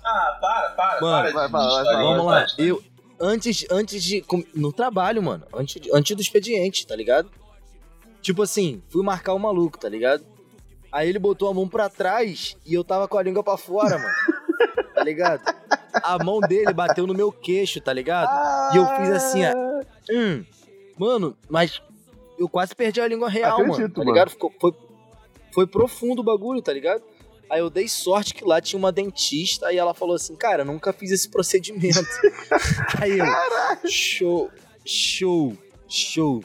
Speaker 5: Ah, para, para,
Speaker 6: Mano,
Speaker 5: para.
Speaker 7: vai, vai, vai,
Speaker 6: Vamos lá, eu. Antes, antes de. No trabalho, mano. Antes, antes do expediente, tá ligado? Tipo assim, fui marcar o maluco, tá ligado? Aí ele botou a mão pra trás e eu tava com a língua pra fora, mano. Tá ligado? A mão dele bateu no meu queixo, tá ligado? E eu fiz assim, ó. Hum. Mano, mas eu quase perdi a língua real, mano.
Speaker 7: Acredito,
Speaker 6: Tá
Speaker 7: mano.
Speaker 6: ligado? Ficou, foi, foi profundo o bagulho, tá ligado? Aí eu dei sorte que lá tinha uma dentista e ela falou assim, cara, nunca fiz esse procedimento. aí eu, show, show, show.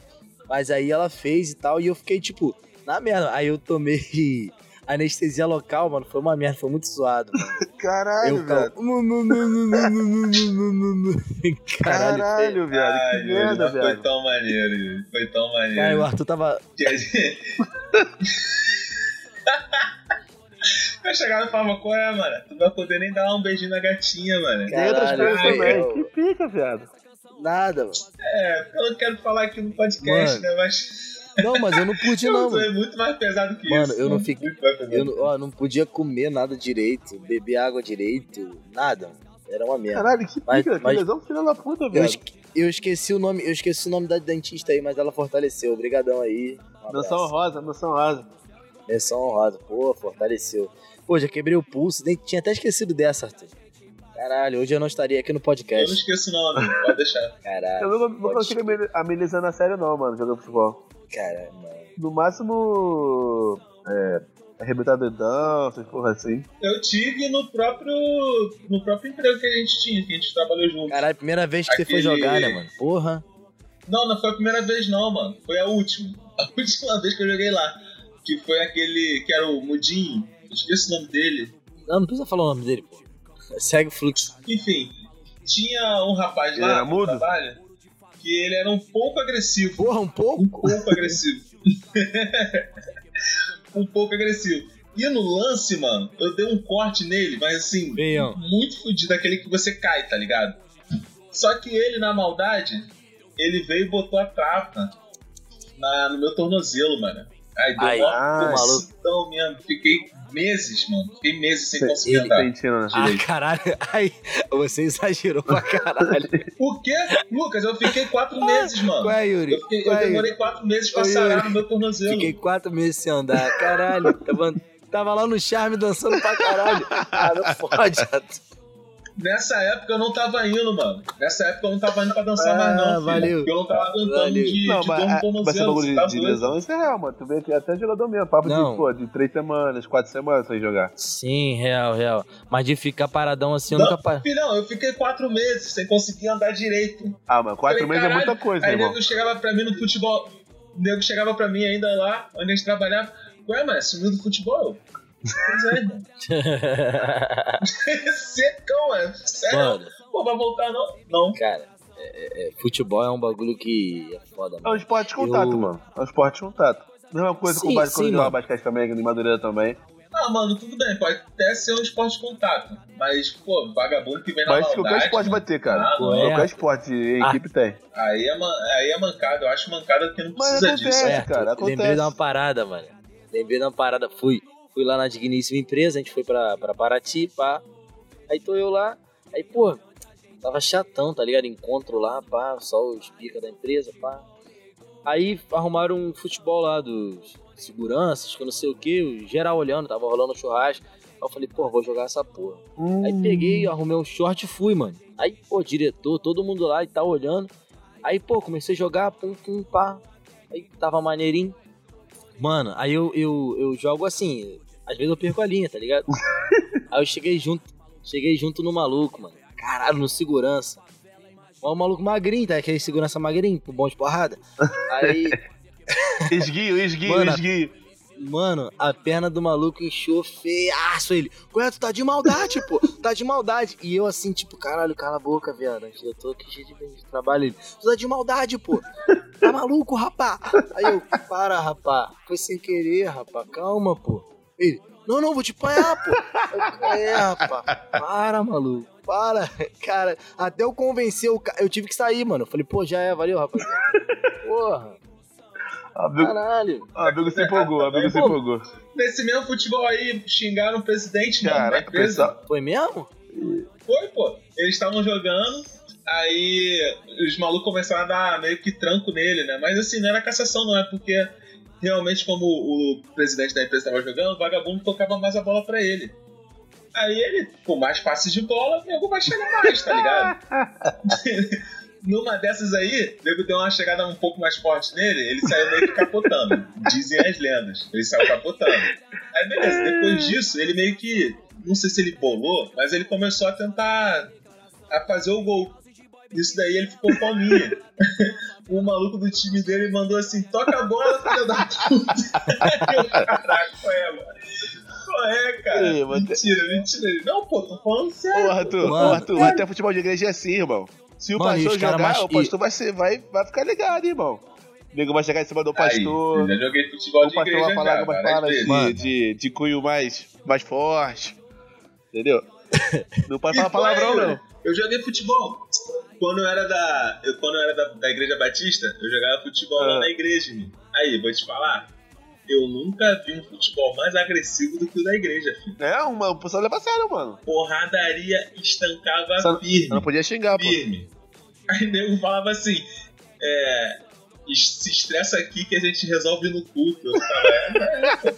Speaker 6: Mas aí ela fez e tal, e eu fiquei, tipo, na merda. Aí eu tomei anestesia local, mano, foi uma merda, foi muito zoado. Mano.
Speaker 7: Caralho,
Speaker 6: Eu,
Speaker 7: velho.
Speaker 6: Caralho,
Speaker 7: Caralho, viado.
Speaker 5: Ai,
Speaker 7: Que merda,
Speaker 5: não foi
Speaker 7: velho.
Speaker 5: tão maneiro. Foi tão
Speaker 6: Cara, o
Speaker 5: maneiro.
Speaker 6: Arthur tava.
Speaker 5: Vai chegar e falar, qual é, mano? Tu não vai poder nem dar um beijinho na gatinha, mano.
Speaker 7: Tem outras coisas também. Que pica, viado.
Speaker 6: Nada, mano.
Speaker 5: É, porque eu não quero falar aqui no podcast,
Speaker 6: Mano.
Speaker 5: né? Mas
Speaker 6: Não, mas eu não pude,
Speaker 5: eu
Speaker 6: não, mano.
Speaker 5: muito mais pesado que
Speaker 6: Mano,
Speaker 5: isso.
Speaker 6: eu não
Speaker 5: mano.
Speaker 6: fiquei-. Eu não, ó, não podia comer nada direito, beber água direito, nada. mano. Era uma merda.
Speaker 7: Caralho, que
Speaker 6: Mas-
Speaker 7: pica.
Speaker 6: mas-
Speaker 7: Que lesão filha da puta,
Speaker 6: Eu,
Speaker 7: velho.
Speaker 6: esque- eu esqueci o nome, eu esqueci o nome da dentista aí, mas ela fortaleceu. Obrigadão aí. Um.
Speaker 7: Menção rosa, menção rosa.
Speaker 6: Menção honrosa. Pô, fortaleceu. Pô, já quebrei o pulso, nem tinha até esquecido dessa, Arthur. Caralho, hoje eu não estaria aqui no
Speaker 5: Eu não
Speaker 6: podcast.
Speaker 5: esqueço não, amigo. Pode deixar.
Speaker 6: Caralho.
Speaker 7: Eu não, consigo amel- amenizar na série, não, mano, jogando futebol.
Speaker 6: Caralho, mano.
Speaker 7: No máximo. É. Arrebentar dedão, essas porra assim.
Speaker 5: Eu tive no próprio, no próprio emprego que a gente tinha, que a gente trabalhou junto.
Speaker 6: Caralho, primeira vez que você foi jogar, né, mano? Porra.
Speaker 5: Não, não foi a primeira vez não, mano. Foi a última. A última vez que eu joguei lá. Que foi aquele que era o Mudinho. Eu esqueci o nome dele.
Speaker 6: Não, não precisa falar o nome dele, pô. Segue o fluxo.
Speaker 5: Enfim, tinha um rapaz
Speaker 7: Ele
Speaker 5: lá
Speaker 7: era
Speaker 5: no trabalho que ele era um pouco agressivo.
Speaker 6: Porra, um pouco?
Speaker 5: Um pouco agressivo. um pouco agressivo. E no lance, mano, eu dei um corte nele, mas assim, muito fudido, aquele que você cai, tá ligado? Só que ele, na maldade, ele veio e botou a trava na, no meu tornozelo, mano. Aí deu
Speaker 6: Ai,
Speaker 7: ai,
Speaker 5: corsitão mesmo. Fiquei meses, mano. Fiquei meses sem conseguir
Speaker 6: Ele-
Speaker 5: andar.
Speaker 7: Né?
Speaker 6: Ah, caralho. Aí, você exagerou pra caralho.
Speaker 5: Por quê? Lucas, eu fiquei quatro meses, mano.
Speaker 6: Qual é, Yuri?
Speaker 5: Eu, fiquei- eu
Speaker 6: Qual é, Yuri?
Speaker 5: demorei quatro meses pra
Speaker 6: Ô,
Speaker 5: sarar
Speaker 6: Yuri.
Speaker 5: no meu tornozelo.
Speaker 6: Fiquei quatro meses sem andar. Caralho. Tava, tava lá no charme dançando pra caralho. Ah, não pode.
Speaker 5: Nessa época eu não tava indo, mano. Nessa época eu não tava indo pra dançar
Speaker 6: Ah,
Speaker 5: mais, não. filho.
Speaker 6: valeu.
Speaker 5: Porque eu não tava aguentando
Speaker 6: Valeu.
Speaker 5: de,
Speaker 7: Não,
Speaker 5: de
Speaker 7: mas, é, mas esse bagulho
Speaker 5: Você tá
Speaker 7: de,
Speaker 5: doido.
Speaker 7: lesão, isso é real, mano. Tu vê que até jogador mesmo, papo
Speaker 6: Não.
Speaker 7: de, pô, de três semanas, quatro semanas sem jogar.
Speaker 6: Sim, real, real. Mas de ficar paradão assim, eu
Speaker 5: Não,
Speaker 6: nunca parei.
Speaker 5: Filhão, eu fiquei quatro meses sem conseguir andar direito.
Speaker 7: Ah, mano, quatro
Speaker 5: Falei,
Speaker 7: meses é muita coisa,
Speaker 5: Aí nego chegava pra mim no futebol. O nego chegava pra mim ainda lá, onde a gente trabalhava. Ué, mas sumiu do futebol? Pois é. Secão, é. Sério?
Speaker 6: Mano,
Speaker 5: Pô, vai voltar não? Não.
Speaker 6: cara, é- é- é, futebol é um bagulho que é foda,
Speaker 7: É um
Speaker 6: mano.
Speaker 7: esporte de contato,
Speaker 6: Eu-
Speaker 7: mano. É um esporte de contato. Mesma coisa com
Speaker 6: Sim,
Speaker 7: o basquete,
Speaker 6: sim, mano.
Speaker 7: basquete também, aqui em Madureira também.
Speaker 5: Ah, mano, tudo bem, pode até ser um esporte de contato. Mas, pô, vagabundo que vem na
Speaker 7: Mas
Speaker 5: maldade.
Speaker 7: qualquer esporte vai ter, cara.
Speaker 5: Ah,
Speaker 6: não.
Speaker 7: Qualquer esporte em
Speaker 6: Ah.
Speaker 7: equipe tem.
Speaker 5: Aí é, man- aí é mancada, eu acho mancada que não
Speaker 7: Mas
Speaker 5: precisa
Speaker 7: acontece.
Speaker 5: disso.
Speaker 7: É, cara,
Speaker 6: lembrei
Speaker 7: acontece.
Speaker 6: de uma parada, mano. Lembrei de uma parada. Fui, fui lá na digníssima empresa, a gente foi pra, pra Paraty, pá. Aí tô eu lá, aí, pô, tava chatão, tá ligado? Encontro lá, pá, só os pica da empresa, pá. Aí arrumaram um futebol lá dos seguranças, que eu não sei o que, o geral olhando, tava rolando um churrasco. Aí eu falei, pô, vou jogar essa porra. Aí peguei, arrumei um short e fui, mano. Aí, pô, diretor, todo mundo lá e tá olhando. Aí, pô, comecei a jogar, pum, pum, pá. Aí tava maneirinho. Mano, aí eu, eu, eu jogo assim, às vezes eu perco a linha, tá ligado? aí eu cheguei junto, cheguei junto no maluco, mano. Caralho, no segurança. O maluco magrinho, tá? Aquele segurança magrinho, bom de porrada. Aí,
Speaker 7: Esguio, esguio,
Speaker 6: Mano,
Speaker 7: esguio.
Speaker 6: Mano, a perna do maluco inchou feiaço ele. Ué, tu tá de maldade, pô. Tá de maldade. E eu assim, tipo, caralho, cala a boca, viado. Eu tô aqui cheio de, de trabalho. Ele, tu tá de maldade, pô. Tá maluco, rapá? Aí eu, para, rapá. Foi sem querer, rapá. Calma, pô. Ele, não, não, vou te apanhar, pô. Eu, "Qual é, rapá. Para, maluco. Para. Cara, até eu convencer o cara. Eu tive que sair, mano. Eu falei, pô, já é, valeu, rapaz. Porra.
Speaker 7: Amigo,
Speaker 6: Caralho.
Speaker 7: amigo se empolgou, amigo se empolgou.
Speaker 5: Nesse mesmo futebol aí, xingaram o presidente, mano, da
Speaker 7: Caraca,
Speaker 5: empresa.
Speaker 7: pessoal.
Speaker 6: Foi mesmo?
Speaker 5: Foi, pô. Eles estavam jogando, aí os malucos começaram a dar meio que tranco nele, né? Mas assim, não era cassação, não, é porque realmente, como o presidente da empresa estava jogando, o vagabundo tocava mais a bola pra ele. Aí ele, com mais passes de bola, o nego vai chegar mais, tá ligado? Numa dessas aí, o nego deu uma chegada um pouco mais forte nele, ele saiu meio que capotando. Dizem as lendas. Ele saiu capotando. Aí beleza, depois disso, ele meio que. Não sei se ele bolou, mas ele começou a tentar a fazer o gol. Isso daí ele ficou com a minha. o maluco do time dele mandou assim: toca a bola, filha da puta. Aí eu, caraca, qual é, mano? Qual é, cara?
Speaker 7: Ei,
Speaker 5: mentira, mentira. Não, pô, tô falando sério.
Speaker 7: Ô, Arthur,
Speaker 6: Mano.
Speaker 7: ô, Arthur, até futebol de igreja é assim, irmão. Se o
Speaker 6: Mano,
Speaker 7: pastor jogar,
Speaker 6: mais-
Speaker 7: o pastor vai, ser, vai, vai ficar ligado, irmão. O nego vai chegar em cima do
Speaker 5: Aí,
Speaker 7: pastor.
Speaker 5: eu já joguei futebol
Speaker 7: o
Speaker 5: de
Speaker 7: pastor
Speaker 5: igreja
Speaker 7: vai falar
Speaker 5: já,
Speaker 7: algumas palavras de, de, de cunho mais, mais forte. Entendeu? Não pode falar palavrão, não.
Speaker 5: Eu joguei futebol. Quando eu era da. Eu, quando eu era da, da Igreja Batista, eu jogava futebol lá
Speaker 7: Ah.
Speaker 5: na igreja. menino. Aí, vou te falar. Eu nunca vi um futebol mais agressivo do que o da igreja, filho.
Speaker 7: É, uma, o pessoal leva a sério, mano.
Speaker 5: Porradaria estancava
Speaker 7: Só-
Speaker 5: firme.
Speaker 7: Não podia xingar, pô.
Speaker 5: firme. Aí nego falava assim: é, se estressa aqui que a gente resolve no culto.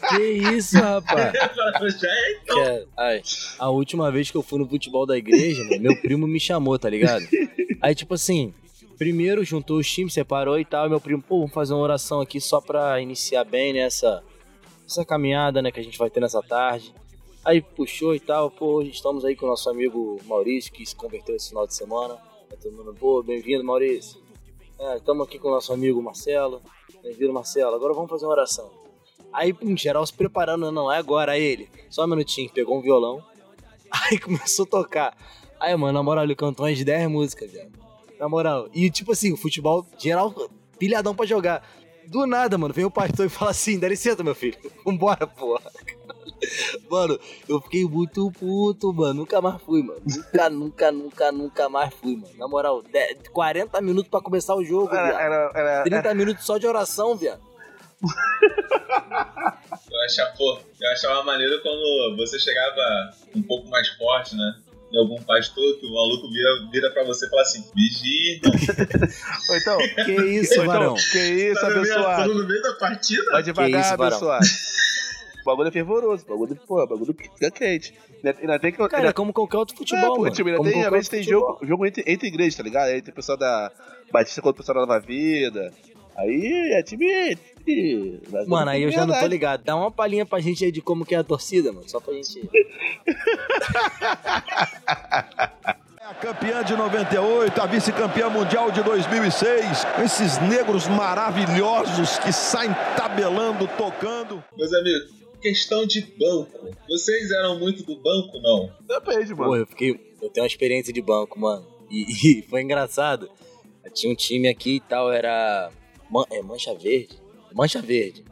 Speaker 6: Que isso, rapaz?
Speaker 5: já é então.
Speaker 6: Que é- ai, a última vez que eu fui no futebol da igreja, mano, meu primo me chamou, tá ligado? Aí, tipo assim, primeiro juntou os times, separou e tal. e Meu primo, pô, vamos fazer uma oração aqui só pra iniciar bem nessa essa caminhada, né, que a gente vai ter nessa tarde. Aí puxou e tal, pô, hoje estamos aí com o nosso amigo Maurício, que se converteu esse final de semana. Aí todo mundo, pô, bem-vindo, Maurício. É, estamos aqui com o nosso amigo Marcelo. Bem-vindo, Marcelo. Agora vamos fazer uma oração. Aí, em geral, se preparando, não, é agora, aí ele. Só um minutinho, pegou um violão. Aí começou a tocar. Aí, mano, na moral, ele cantou umas 10 músicas, velho. Na moral. E, tipo assim, o futebol, geral, pilhadão pra jogar. Do nada, mano, vem o pastor e fala assim: dá licença, meu filho. Vambora, porra. Mano, eu fiquei muito puto, mano. Nunca mais fui, mano. Nunca, nunca, nunca, nunca mais fui, mano. Na moral, 10, 40 minutos pra começar o jogo,
Speaker 7: Era, era, era,
Speaker 6: 30 minutos só de oração, viado.
Speaker 5: Eu achava, pô, eu achava maneiro quando você chegava um pouco mais forte, né? Em algum pastor, que o maluco vira, vira pra você e fala assim, vigia.
Speaker 7: Ou então,
Speaker 6: Que isso,
Speaker 7: ou então,
Speaker 6: varão?
Speaker 7: que isso,
Speaker 5: Tá
Speaker 7: abençoado.
Speaker 5: no meio da partida?
Speaker 7: Vai devagar,
Speaker 6: isso,
Speaker 7: abençoado. O bagulho é fervoroso, o bagulho, pô, o bagulho fica quente. Ainda, tem que.
Speaker 6: Cara, é
Speaker 7: ainda,
Speaker 6: como qualquer outro
Speaker 7: é,
Speaker 6: futebol,
Speaker 7: pô,
Speaker 6: mano.
Speaker 7: tipo, ainda
Speaker 6: Como
Speaker 7: tem, às vezes tem jogo, jogo entre, entre igrejas, tá ligado? Aí tem o pessoal da Batista contra o pessoal da Nova Vida. Aí é time. time-
Speaker 6: Mano, aí eu já não tô ligado. Dá uma palhinha pra gente aí de como que é a torcida, mano. Só pra gente.
Speaker 1: É a campeã de 98, a vice-campeã mundial de 2006. Esses negros maravilhosos que saem tabelando, tocando.
Speaker 5: Meus amigos, questão de banco. Vocês eram muito do banco, não?
Speaker 7: Depende, mano.
Speaker 6: Pô, eu fiquei. Eu tenho uma experiência de banco, mano. E, e foi engraçado. Tinha um time aqui e tal, era. Man- é, Mancha Verde? Mancha Verde.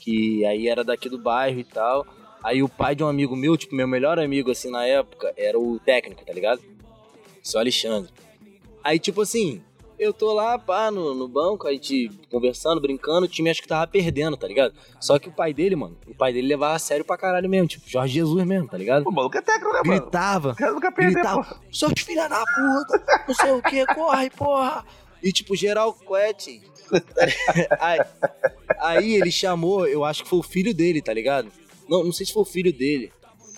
Speaker 6: Que aí era daqui do bairro e tal. Aí o pai de um amigo meu, tipo, meu melhor amigo assim na época, era o técnico, tá ligado? Seu Alexandre. Aí, tipo assim, eu tô lá, pá, no, no banco, aí te conversando, brincando, o time acho que tava perdendo, tá ligado? Só que o pai dele, mano, o pai dele levava a sério pra caralho mesmo, tipo, Jorge Jesus mesmo, tá ligado?
Speaker 7: O maluco é técnico, né, mano?
Speaker 6: Gritava,
Speaker 7: O nunca perdeu,
Speaker 6: gritava,
Speaker 7: pô.
Speaker 6: seus filha da puta, não sei o que, corre, porra. E tipo, geral quete. aí, aí ele chamou, eu acho que foi o filho dele, tá ligado? Não, não sei se foi o filho dele.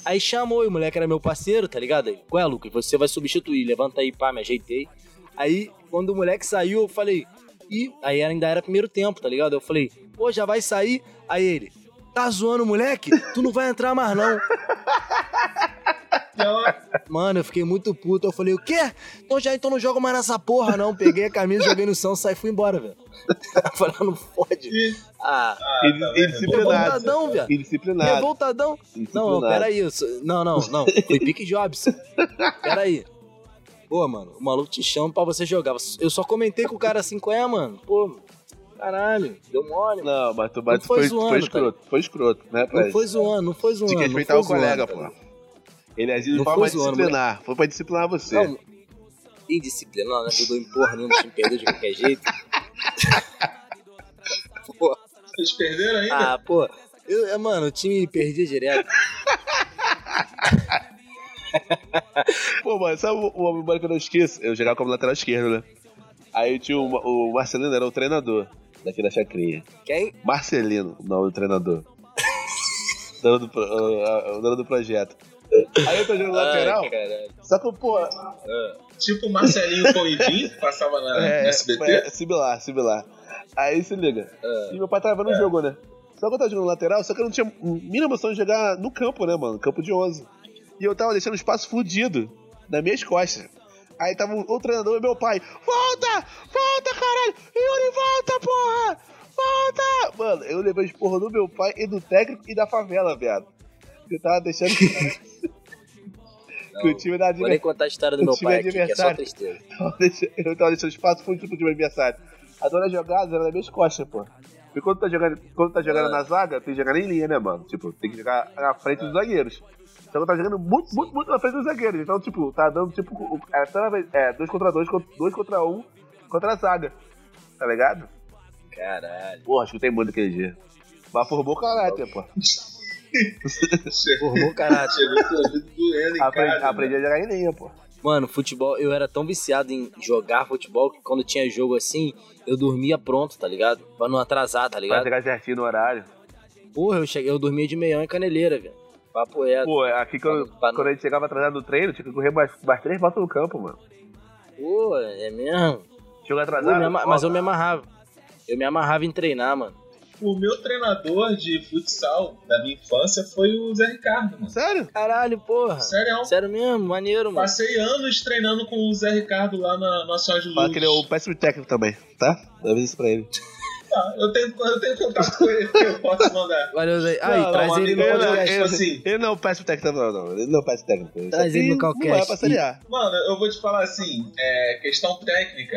Speaker 6: Aí chamou, e o moleque era meu parceiro, tá ligado? Aí, Qual é, Lucas? Você vai substituir, levanta aí, pá, me ajeitei. Aí, quando o moleque saiu, eu falei, e aí ainda era primeiro tempo, tá ligado? Eu falei, pô, já vai sair? Aí ele, tá zoando moleque? Tu não vai entrar mais não. Mano, eu fiquei muito puto. Eu falei, o quê? Então já então não jogo mais nessa porra, não. Peguei a camisa, joguei no chão, saí e fui embora, velho. Eu falei, ah, não fode. Ah,
Speaker 5: Ah,
Speaker 7: Ele-
Speaker 5: tá
Speaker 7: ele
Speaker 5: vendo?
Speaker 7: disciplinado.
Speaker 6: revoltadão, velho.
Speaker 7: Indisciplinado.
Speaker 6: Revoltadão. Não, não,
Speaker 7: Indisciplinado.
Speaker 6: peraí. Não, não, não. Foi pique Jobson. Peraí. Pô, mano, o maluco te chama pra você jogar. Eu só comentei com o cara assim, qual é, mano? Pô, caralho, deu mole. Não,
Speaker 7: Não, mas tu, mas
Speaker 6: Não foi
Speaker 7: foi,
Speaker 6: zoando,
Speaker 7: foi
Speaker 6: tá
Speaker 7: escroto. Foi escroto, né, pai?
Speaker 6: foi zoando, não foi zoando.
Speaker 7: Tinha que
Speaker 6: não
Speaker 7: respeitar o colega, pô.
Speaker 6: tá
Speaker 7: Ele agiu de
Speaker 6: Não
Speaker 7: forma a
Speaker 6: foi zoando,
Speaker 7: disciplinar. Foi pra disciplinar você.
Speaker 6: Não, indisciplinar, né? Eu dou em porra nenhuma, o time perdeu de qualquer jeito. Pô,
Speaker 5: Vocês perderam ainda?
Speaker 6: ah, pô. Eu, é, mano, o time perdia direto.
Speaker 7: Pô, mano, sabe o, o memória que eu não esqueço? Eu jogava como lateral esquerdo, né? Aí tinha o, o Marcelino, era o treinador daqui da chacrinha.
Speaker 6: Quem?
Speaker 7: Marcelino, o nome do treinador. dono, do, o- o dono do projeto. Aí eu tô jogando lateral,
Speaker 6: Ai, caralho.
Speaker 7: só que, pô,
Speaker 5: Tipo o Marcelinho Coivinho, que passava na,
Speaker 7: é,
Speaker 5: no SBT.
Speaker 7: é similar, similar. Aí se liga.
Speaker 6: É.
Speaker 7: E meu pai tava vendo o jogo, né? Só que eu tava jogando lateral, só que eu não tinha mínima noção de jogar no campo, né, mano? Campo de 11. E eu tava deixando o espaço fudido nas minhas costas. Aí tava o, o treinador e meu pai. Volta! Volta, caralho! Yuri, volta, porra! Volta! Mano, eu levei os porra do meu pai e do técnico e da favela, viado. Eu tava deixando. que o time da
Speaker 6: Vou nem contar a história do meu pai aqui, que é só tristeza.
Speaker 7: eu tava deixando espaço fudido pro time adversário. A dona jogada era nas minhas costas, pô. Porque quando tá jogando, quando tá jogando
Speaker 6: Ah.
Speaker 7: na zaga, tem que jogar em linha, né, mano? Tipo, tem que jogar na frente dos zagueiros. Então tá jogando muito, muito, muito na frente dos zagueiros. Então, tipo, tá dando tipo. É, é dois contra dois, contra- dois contra um contra a zaga. Tá ligado?
Speaker 6: Caralho.
Speaker 7: Porra, chutei muito aquele dia. Mas formou caráter, pô.
Speaker 6: Formou caráter.
Speaker 5: Chegou
Speaker 7: Aprendi,
Speaker 5: casa.
Speaker 7: aprendi a jogar em linha, pô.
Speaker 6: Mano, futebol, eu era tão viciado em jogar futebol que quando tinha jogo assim, eu dormia pronto, tá ligado? Pra não atrasar, tá
Speaker 7: Pra
Speaker 6: ligado?
Speaker 7: jogar certinho no horário.
Speaker 6: Porra, eu cheguei, eu dormia de meião em caneleira, velho. Papo reto.
Speaker 7: Pô, aqui quando,
Speaker 6: Pra
Speaker 7: quando a gente chegava atrasado do treino, tinha que correr mais, mais três voltas no campo, mano.
Speaker 6: Pô, é mesmo?
Speaker 7: Chegou
Speaker 6: Pô,
Speaker 7: atrasado.
Speaker 6: me ama- mas eu me amarrava. Eu me amarrava em treinar, mano.
Speaker 5: O meu treinador de futsal da minha infância foi o Zé Ricardo, mano.
Speaker 7: Sério?
Speaker 6: Caralho, porra.
Speaker 5: Sério,
Speaker 6: Sério mesmo, maneiro, mano.
Speaker 5: passei anos treinando com o Zé Ricardo lá na Nossa Senhora de
Speaker 7: Fala
Speaker 5: Luz.
Speaker 7: que ele é um péssimo técnico também, tá? Leva isso pra ele.
Speaker 5: Tá, eu, tenho, eu tenho contato com ele que eu posso mandar.
Speaker 6: Valeu, Zé. Aí,
Speaker 7: Não,
Speaker 6: traz
Speaker 5: não,
Speaker 6: ele no podcast.
Speaker 5: Tipo assim,
Speaker 7: Ele não péssimo técnico, não, não. Ele não péssimo técnico. Isso
Speaker 6: Traz ele no Calcast.
Speaker 7: Não é pra seriar.
Speaker 5: Mano, eu vou te falar assim, é, questão técnica,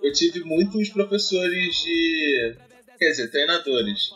Speaker 5: eu tive muitos professores de. Quer dizer, treinadores.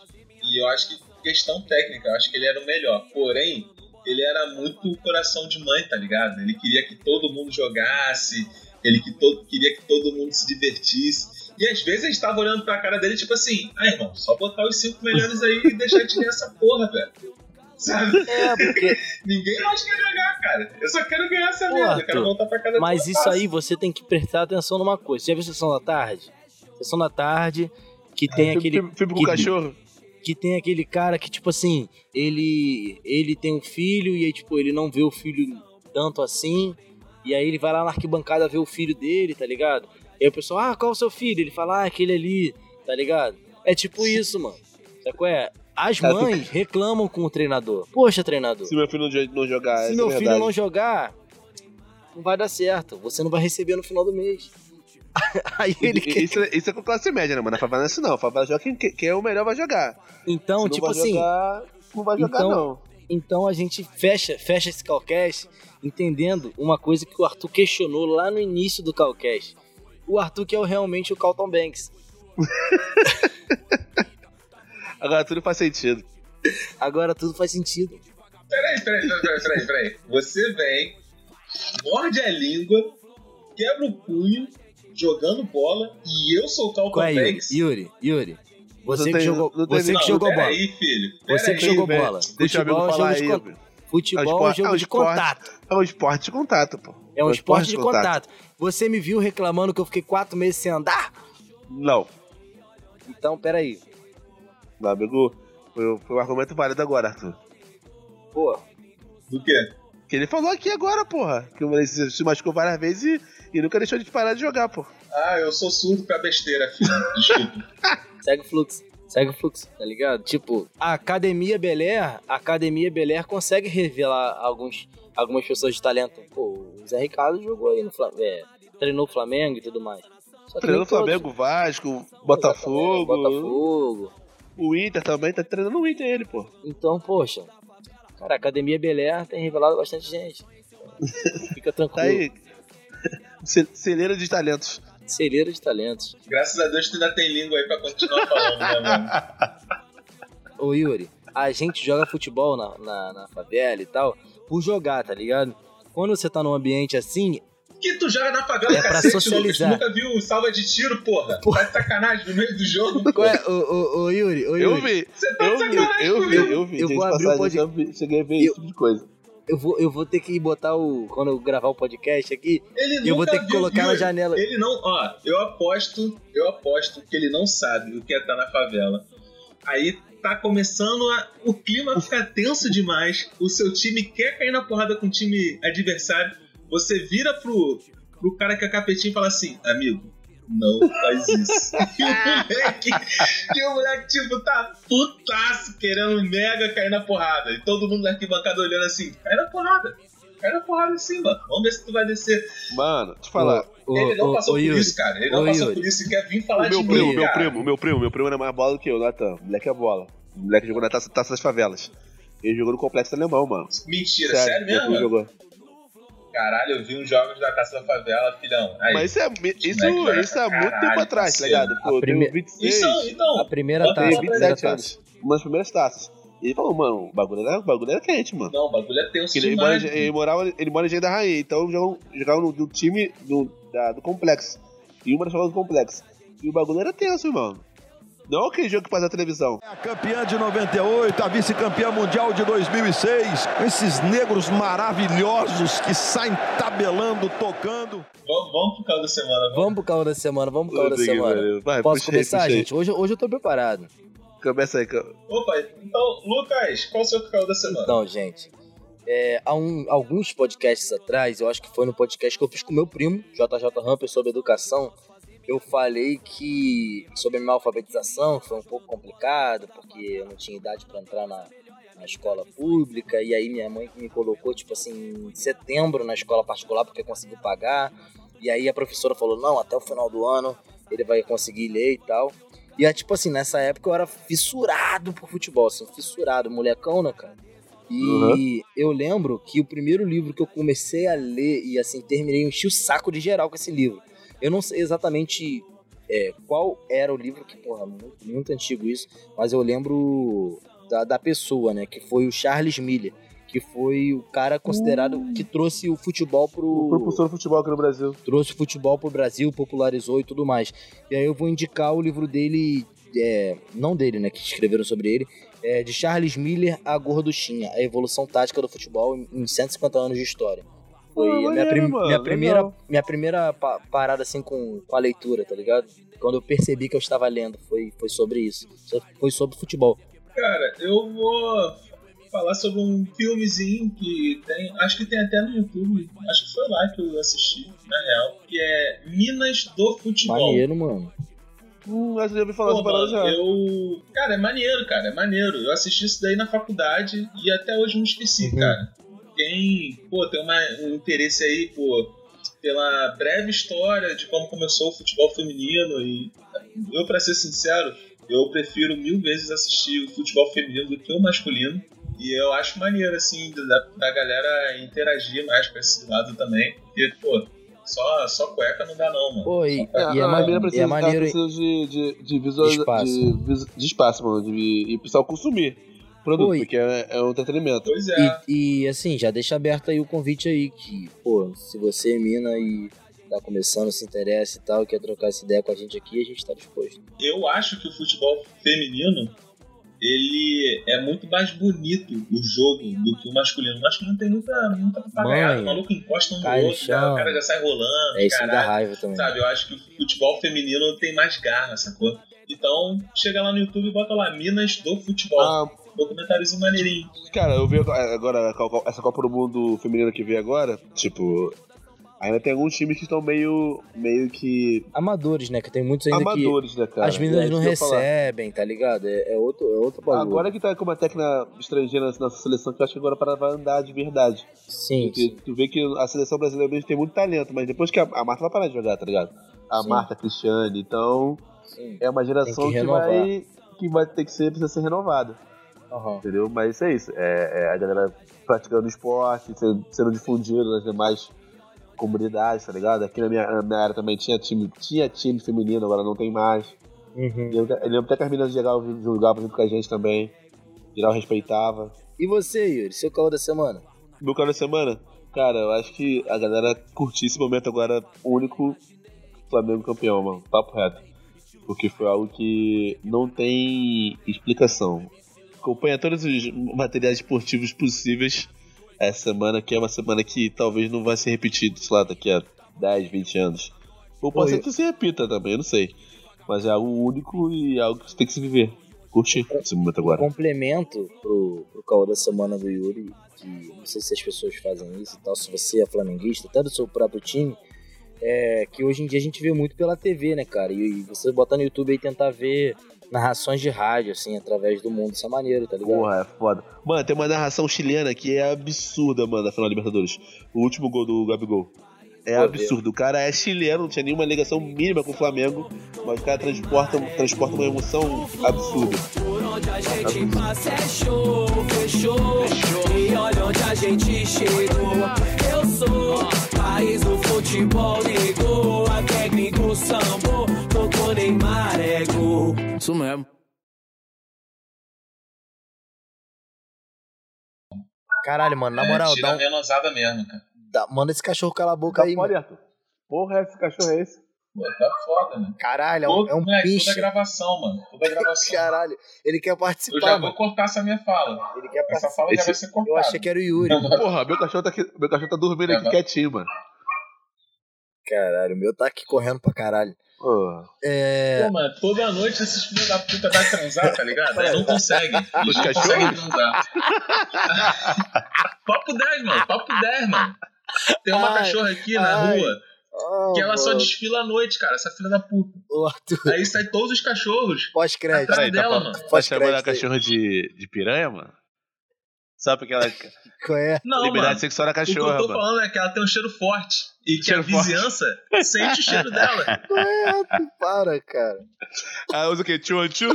Speaker 5: E eu acho que questão técnica, eu acho que ele era o melhor. Porém, ele era muito coração de mãe, tá ligado? Ele queria que todo mundo jogasse, ele que todo, queria que todo mundo se divertisse. E às vezes a gente tava olhando pra cara dele, tipo assim, ah, irmão, só botar os cinco melhores aí e deixar de ganhar essa porra, velho. Sabe?
Speaker 6: É, porque.
Speaker 5: Ninguém mais quer jogar, cara. Eu só quero ganhar essa
Speaker 6: Pô,
Speaker 5: merda. Eu quero voltar pra casa
Speaker 6: Mas isso
Speaker 5: fácil.
Speaker 6: aí você tem que prestar atenção numa coisa. Você já viu Sessão da Tarde? Sessão da Tarde, que tem aquele.
Speaker 7: Filme, filme com
Speaker 6: que-
Speaker 7: cachorro.
Speaker 6: que tem aquele cara que, tipo assim, ele ele tem um filho e aí, tipo, ele não vê o filho tanto assim. E aí ele vai lá na arquibancada ver o filho dele, tá ligado? E aí o pessoal, ah, qual é o seu filho? Ele fala, ah, aquele ali, tá ligado? É tipo isso, mano. Sabe qual é? As mães reclamam com o treinador. Poxa, treinador,
Speaker 7: Se meu filho não, jo- não jogar,
Speaker 6: se
Speaker 7: essa
Speaker 6: meu
Speaker 7: é
Speaker 6: filho não jogar, não vai dar certo. Você não vai receber no final do mês. aí ele quer...
Speaker 7: Isso, é- isso é com classe média, né, mano? Na favela não é assim, não. A favela joga quem, quem é o melhor vai jogar.
Speaker 6: Então,
Speaker 7: Se não
Speaker 6: tipo assim,
Speaker 7: Jogar, não vai jogar,
Speaker 6: Então-
Speaker 7: não.
Speaker 6: Então a gente fecha, fecha esse Calcast entendendo uma coisa que o Arthur questionou lá no início do Calcast. O Arthur que é o- realmente o Carlton Banks.
Speaker 7: Agora tudo faz sentido.
Speaker 6: Agora tudo faz sentido.
Speaker 5: Peraí, peraí, peraí, peraí, peraí, peraí. Você vem, morde a língua, quebra o punho, jogando bola, e eu sou o
Speaker 6: Qual é, Yuri?
Speaker 5: Banks.
Speaker 6: Yuri, Yuri. Você que jogou, você que
Speaker 5: Não,
Speaker 6: jogou bola. Você que jogou
Speaker 7: velho.
Speaker 6: bola.
Speaker 7: Deixa o amigo
Speaker 6: Futebol é um. Futebol é um
Speaker 7: esporte-
Speaker 6: jogo
Speaker 7: é um
Speaker 6: de
Speaker 7: esporte.
Speaker 6: contato.
Speaker 7: É um esporte de contato, pô.
Speaker 6: É um esporte de contato. Você me viu reclamando que eu fiquei quatro meses sem andar?
Speaker 7: Não.
Speaker 6: Então, peraí.
Speaker 7: Meu amigo, foi, foi um argumento válido agora, Arthur.
Speaker 6: Pô,
Speaker 5: Do quê?
Speaker 7: Que ele falou aqui agora, porra. Que ele se se machucou várias vezes e, e nunca deixou de parar de jogar, pô.
Speaker 5: Ah, eu sou surdo pra besteira, filho. Desculpa.
Speaker 6: segue o fluxo. Segue o fluxo, tá ligado? Tipo, a Academia Bel Air, a Academia Bel Air consegue revelar alguns, algumas pessoas de talento. Pô, o Zé Ricardo jogou aí no Flamengo, é, treinou o Flamengo e tudo mais. Que
Speaker 7: Treinando
Speaker 6: nem todos.
Speaker 7: Flamengo, Vasco, Botafogo.
Speaker 6: Botafogo.
Speaker 7: O Inter também tá treinando o Inter ele, pô.
Speaker 6: Então, poxa, cara, a Academia Bel Air tem revelado bastante gente. Fica
Speaker 7: Tá
Speaker 6: tranquilo.
Speaker 7: aí. Ce- Celeira de talentos.
Speaker 6: Celeiro de talentos.
Speaker 5: Graças a Deus tu ainda tem língua aí pra continuar falando, né, mano?
Speaker 6: Ô Yuri, a gente joga futebol na, na, na favela e tal, por jogar, tá ligado? Quando você tá num ambiente assim,
Speaker 5: Que tu joga na favela,
Speaker 6: É pra
Speaker 5: cacete,
Speaker 6: socializar.
Speaker 5: Lucas. Tu nunca viu salva de tiro, porra?
Speaker 6: Porra.
Speaker 5: Tá de sacanagem no meio do jogo,
Speaker 6: Qual é, ô, ô, ô, Yuri, ô,
Speaker 7: Eu
Speaker 6: Yuri,
Speaker 7: vi,
Speaker 5: Você tá de
Speaker 7: eu vi,
Speaker 5: sacanagem
Speaker 7: eu vi, eu vi.
Speaker 6: Eu
Speaker 7: Gente,
Speaker 6: vou abrir o
Speaker 7: passagem,
Speaker 6: pod-
Speaker 7: eu vi- cheguei a ver
Speaker 6: Eu-
Speaker 7: esse tipo de coisa.
Speaker 6: Eu vou, eu vou ter que botar o. Quando eu gravar o podcast aqui,
Speaker 5: Ele
Speaker 6: eu vou ter que colocar na janela.
Speaker 5: Ele não, ó, eu aposto, eu aposto que ele não sabe o que é estar na favela. Aí tá começando a, o clima a ficar tenso demais. O seu time quer cair na porrada com o time adversário. Você vira pro, pro cara que é capetinho e fala assim, amigo, não faz isso. e, o moleque, e o moleque, tipo, tá putaço, querendo mega cair na porrada. E todo mundo na arquibancada olhando assim, cai na porrada. Cai na porrada assim, mano. Vamos ver se tu vai descer.
Speaker 7: Mano, deixa eu falar.
Speaker 5: Ele não passou
Speaker 6: ô,
Speaker 5: por
Speaker 6: Yuri,
Speaker 5: isso, cara. Ele não passou
Speaker 6: Yuri.
Speaker 5: por isso e quer vir falar
Speaker 7: o meu
Speaker 5: de
Speaker 7: primo,
Speaker 5: mim,
Speaker 7: meu
Speaker 5: cara.
Speaker 7: primo, meu primo, meu primo era mais bola do que eu, Natan. O moleque é bola. O moleque jogou na taça, taça das favelas. Ele jogou no complexo alemão, mano.
Speaker 5: Mentira, sério,
Speaker 7: meu
Speaker 5: mesmo?
Speaker 7: jogou.
Speaker 5: Caralho, eu vi uns jogos da Caça da Favela, filhão. Aí.
Speaker 7: Mas isso é, isso, isso é
Speaker 5: pra
Speaker 7: muito
Speaker 5: caralho,
Speaker 7: tempo atrás, tá ligado? Pô, eu
Speaker 6: prime-
Speaker 7: tenho 26,
Speaker 5: Então, então.
Speaker 6: A primeira taça,
Speaker 5: aí,
Speaker 6: a primeira
Speaker 7: 27
Speaker 6: taça.
Speaker 7: anos. Uma das primeiras taças. E ele falou, mano, o bagulho era, o bagulho era quente, mano.
Speaker 5: Não, o bagulho é tenso
Speaker 7: Ele, mora,
Speaker 5: demais.
Speaker 7: ele, morava, ele mora em Engenho da Rainha, então jogava, jogava no, no time do, da- do complexo. E uma das escolas do complexo. E o bagulho era tenso, irmão. Não aquele jogo que passa na televisão.
Speaker 1: É A campeã de 98, a vice-campeã mundial de 2006. Esses negros maravilhosos que saem tabelando, tocando.
Speaker 5: Vamos, vamos pro caso da semana, vamos.
Speaker 6: Vamos pro calor da semana, vamos pro calor da semana.
Speaker 7: Vai,
Speaker 6: Posso
Speaker 7: puxa aí,
Speaker 6: começar,
Speaker 7: puxa aí.
Speaker 6: gente? Hoje, hoje eu tô preparado.
Speaker 7: Começa aí.
Speaker 5: Opa, então, Lucas, qual o seu caso da semana?
Speaker 6: Então, gente, é, há um- alguns podcasts atrás, eu acho que foi no podcast que eu fiz com meu primo, JJ Ramper, sobre educação, eu falei que sobre a minha alfabetização foi um pouco complicado, porque eu não tinha idade para entrar na, na escola pública, e aí minha mãe me colocou, tipo assim, em setembro na escola particular, porque conseguiu pagar, e aí a professora falou, não, até o final do ano ele vai conseguir ler e tal. E é tipo assim, nessa época eu era fissurado por futebol, assim, fissurado, molecão, né, cara? E
Speaker 7: Uhum.
Speaker 6: eu lembro que o primeiro livro que eu comecei a ler e assim, terminei, enchi o saco de geral com esse livro. Eu não sei exatamente é, qual era o livro, que, porra, muito, muito antigo isso, mas eu lembro da, da pessoa, né, que foi o Charles Miller, que foi o cara considerado que trouxe o futebol pro.
Speaker 7: O propulsor do futebol aqui no Brasil.
Speaker 6: Trouxe o futebol pro Brasil, popularizou e tudo mais. E aí eu vou indicar o livro dele, é, não dele, né, que escreveram sobre ele, é, de Charles Miller, A Gorduchinha, A Evolução Tática do Futebol em 150 anos de história. Foi
Speaker 7: Ah,
Speaker 6: a minha, prim-
Speaker 7: mano,
Speaker 6: minha primeira, minha primeira pa- parada assim com, com a leitura, tá ligado? Quando eu percebi que eu estava lendo, foi, foi sobre isso. Foi sobre futebol.
Speaker 5: Cara, eu vou falar sobre um filmezinho que tem. Acho que tem até no YouTube. Acho que foi lá que eu assisti, na real. Que é Minas do Futebol.
Speaker 6: Maneiro, mano.
Speaker 7: Hum, acho que já ouvi falar
Speaker 5: Pô, mano,
Speaker 7: já.
Speaker 5: eu. Cara, é maneiro, cara, é maneiro. Eu assisti isso daí na faculdade e até hoje não esqueci,
Speaker 6: Uhum.
Speaker 5: cara. Quem, pô, tem uma- um interesse aí, pô, pela breve história de como começou o futebol feminino e eu, pra ser sincero, eu prefiro mil vezes assistir o futebol feminino do que o masculino. E eu acho maneiro, assim, da, da galera interagir mais com esse lado também. Porque, pô, só, só cueca não dá não, mano.
Speaker 6: Pô, e,
Speaker 7: É,
Speaker 6: e é,
Speaker 7: a
Speaker 6: ma-
Speaker 7: mina
Speaker 6: e
Speaker 7: precisa,
Speaker 6: é maneiro.
Speaker 7: precisa de, de, de,
Speaker 6: espaço.
Speaker 7: De, de espaço, mano. De, e pessoal consumir produto,
Speaker 6: Oi.
Speaker 7: porque é, é um entretenimento.
Speaker 5: Pois é.
Speaker 6: E, e, assim, já deixa aberto aí o convite aí, que, pô, se você é mina e tá começando, se interessa e tal, quer trocar essa ideia com a gente aqui, a gente tá disposto.
Speaker 5: eu acho que o futebol feminino ele é muito mais bonito o jogo do que o masculino. O masculino tem muita, muita papagaiada.
Speaker 6: Mãe,
Speaker 5: O maluco encosta um no outro, cara, o cara já sai rolando.
Speaker 6: É isso que dá
Speaker 5: caralho.
Speaker 6: raiva também.
Speaker 5: Sabe, eu acho que o futebol feminino tem mais garra, sacou? Então, chega lá no YouTube e bota lá Minas do Futebol.
Speaker 7: Ah,
Speaker 5: Documentáriozinho maneirinho.
Speaker 7: cara, eu vi agora, Copa- essa Copa do Mundo feminina que veio agora, tipo, ainda tem alguns times que estão meio, meio que
Speaker 6: Amadores, né? Que tem muitos ainda
Speaker 7: amadores, né,
Speaker 6: que
Speaker 7: cara?
Speaker 6: as meninas
Speaker 7: É
Speaker 6: não recebem, tá ligado? É, é outro, é outro bagulho.
Speaker 7: Agora que tá com uma técnica estrangeira na nossa seleção, que eu acho que agora para vai andar de verdade.
Speaker 6: Sim,
Speaker 7: Porque
Speaker 6: sim.
Speaker 7: tu vê que a seleção brasileira mesmo tem muito talento, mas depois que a, a Marta vai parar de jogar, tá ligado? A
Speaker 6: Sim.
Speaker 7: Marta, a Cristiane, então
Speaker 6: sim.
Speaker 7: é uma geração
Speaker 6: que
Speaker 7: que, vai que vai ter que ser, precisa ser renovada,
Speaker 6: Aham.
Speaker 7: entendeu? Mas isso é isso, é, é a galera praticando esporte, sendo, sendo difundido nas demais comunidades, tá ligado? Aqui na minha, na minha área também tinha time, tinha time feminino, agora não tem mais.
Speaker 6: Uhum.
Speaker 7: Eu, eu lembro até que as meninas jogavam, jogavam junto com a gente também, geral respeitava.
Speaker 6: E você, Yuri? Seu calor da semana?
Speaker 7: Meu cara da semana? Cara, eu acho que a galera curtiu esse momento agora único Flamengo campeão, mano. Papo reto. Porque foi algo que não tem explicação. Acompanha todos os materiais esportivos possíveis essa semana, que é uma semana que talvez não vai ser repetido, sei lá, daqui a 10, 20 anos. Ou pode ser que se repita também, eu não sei. Mas é algo único e algo que tem que se viver. Curtir esse momento agora.
Speaker 6: complemento pro, pro caô da semana do Yuri, que não sei se as pessoas fazem isso e tal, se você é flamenguista, até do seu próprio time, é que hoje em dia a gente vê muito pela TV, né, cara? E, e você botar no YouTube e tentar ver narrações de rádio, assim, através do mundo, isso é maneiro, tá ligado?
Speaker 7: Porra, é foda. Mano, tem uma narração chilena que é absurda, mano, da final da Libertadores. O último gol do Gabigol. É
Speaker 6: Pô,
Speaker 7: absurdo. O cara é chileno, não tinha nenhuma ligação mínima com o Flamengo, mas o cara transporta, transporta uma emoção absurda.
Speaker 8: Por onde a gente passa é show, fechou. E olha onde a gente chegou. Eu sou país do futebol, negou. A técnico sambo, tocou Neymar, é gol. Isso mesmo.
Speaker 6: Caralho, mano, na
Speaker 5: É,
Speaker 6: moral,
Speaker 5: tira
Speaker 6: dá
Speaker 5: a
Speaker 6: um-
Speaker 5: menosada mesmo, cara.
Speaker 6: dá- manda esse cachorro calar a boca
Speaker 7: Tá
Speaker 6: aí, mano.
Speaker 7: Arthur. Porra, esse cachorro é esse?
Speaker 5: Pô, tá foda, né?
Speaker 6: Caralho, é um,
Speaker 5: Todo,
Speaker 6: é um
Speaker 5: moleque,
Speaker 6: pinche.
Speaker 5: toda gravação, mano. Toda gravação.
Speaker 6: Caralho, ele quer
Speaker 5: Eu
Speaker 6: participar,
Speaker 5: já vou
Speaker 6: mano.
Speaker 5: cortar essa minha fala.
Speaker 6: Ele quer
Speaker 5: Essa
Speaker 6: participar.
Speaker 5: fala já
Speaker 7: Esse-
Speaker 5: vai ser cortada.
Speaker 6: Eu achei que era o Yuri.
Speaker 7: Porra, meu cachorro tá, aqui, meu cachorro tá dormindo aqui
Speaker 5: É,
Speaker 7: quietinho, mano.
Speaker 6: Caralho, o meu tá aqui correndo pra caralho. É.
Speaker 5: Pô, mano, toda noite esses filhos da puta vai transar, tá ligado? Aí não consegue. Eles não
Speaker 7: cachorros?
Speaker 5: conseguem transar. papo 10, mano. Papo 10, mano. Tem uma
Speaker 6: Ai,
Speaker 5: cachorra aqui na
Speaker 6: ai.
Speaker 5: rua
Speaker 6: Oh,
Speaker 5: que ela só
Speaker 6: mano.
Speaker 5: desfila à noite, cara. Essa filha da puta.
Speaker 6: Arthur,
Speaker 5: Aí sai todos os cachorros.
Speaker 6: pós-crédito.
Speaker 5: Atrás
Speaker 7: Peraí, tá
Speaker 5: dela, mano.
Speaker 7: Tá chamando a
Speaker 6: Pós-crédito aí.
Speaker 7: cachorra de, de piranha, mano? Sabe aquela
Speaker 6: Qual é?
Speaker 5: Não,
Speaker 7: liberdade
Speaker 5: mano.
Speaker 7: sexual da
Speaker 5: O que eu
Speaker 7: cachorra,
Speaker 5: tô
Speaker 7: mano?
Speaker 5: falando é que ela tem um cheiro forte. E que
Speaker 7: Cheiro
Speaker 5: a vizinhança sente o cheiro dela.
Speaker 6: É, Arthur? Para, cara.
Speaker 7: Ah, usa o quê? Tchu, tchu?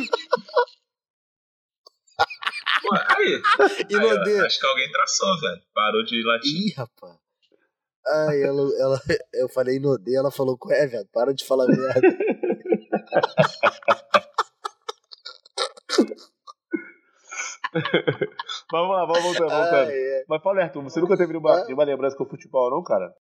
Speaker 5: Pô, aí.
Speaker 6: E
Speaker 5: Aí, ó, acho que alguém traçou, velho. Parou de latir.
Speaker 6: Ih, rapaz. Ai, ela, ela, eu falei no D, ela falou, qual é, velho? Para de falar merda.
Speaker 7: Vamos lá, vamos voltar, voltando.
Speaker 6: Ah, é.
Speaker 7: Mas fala, Arthur, você nunca teve nenhuma, nenhuma lembrança com o futebol, não, cara?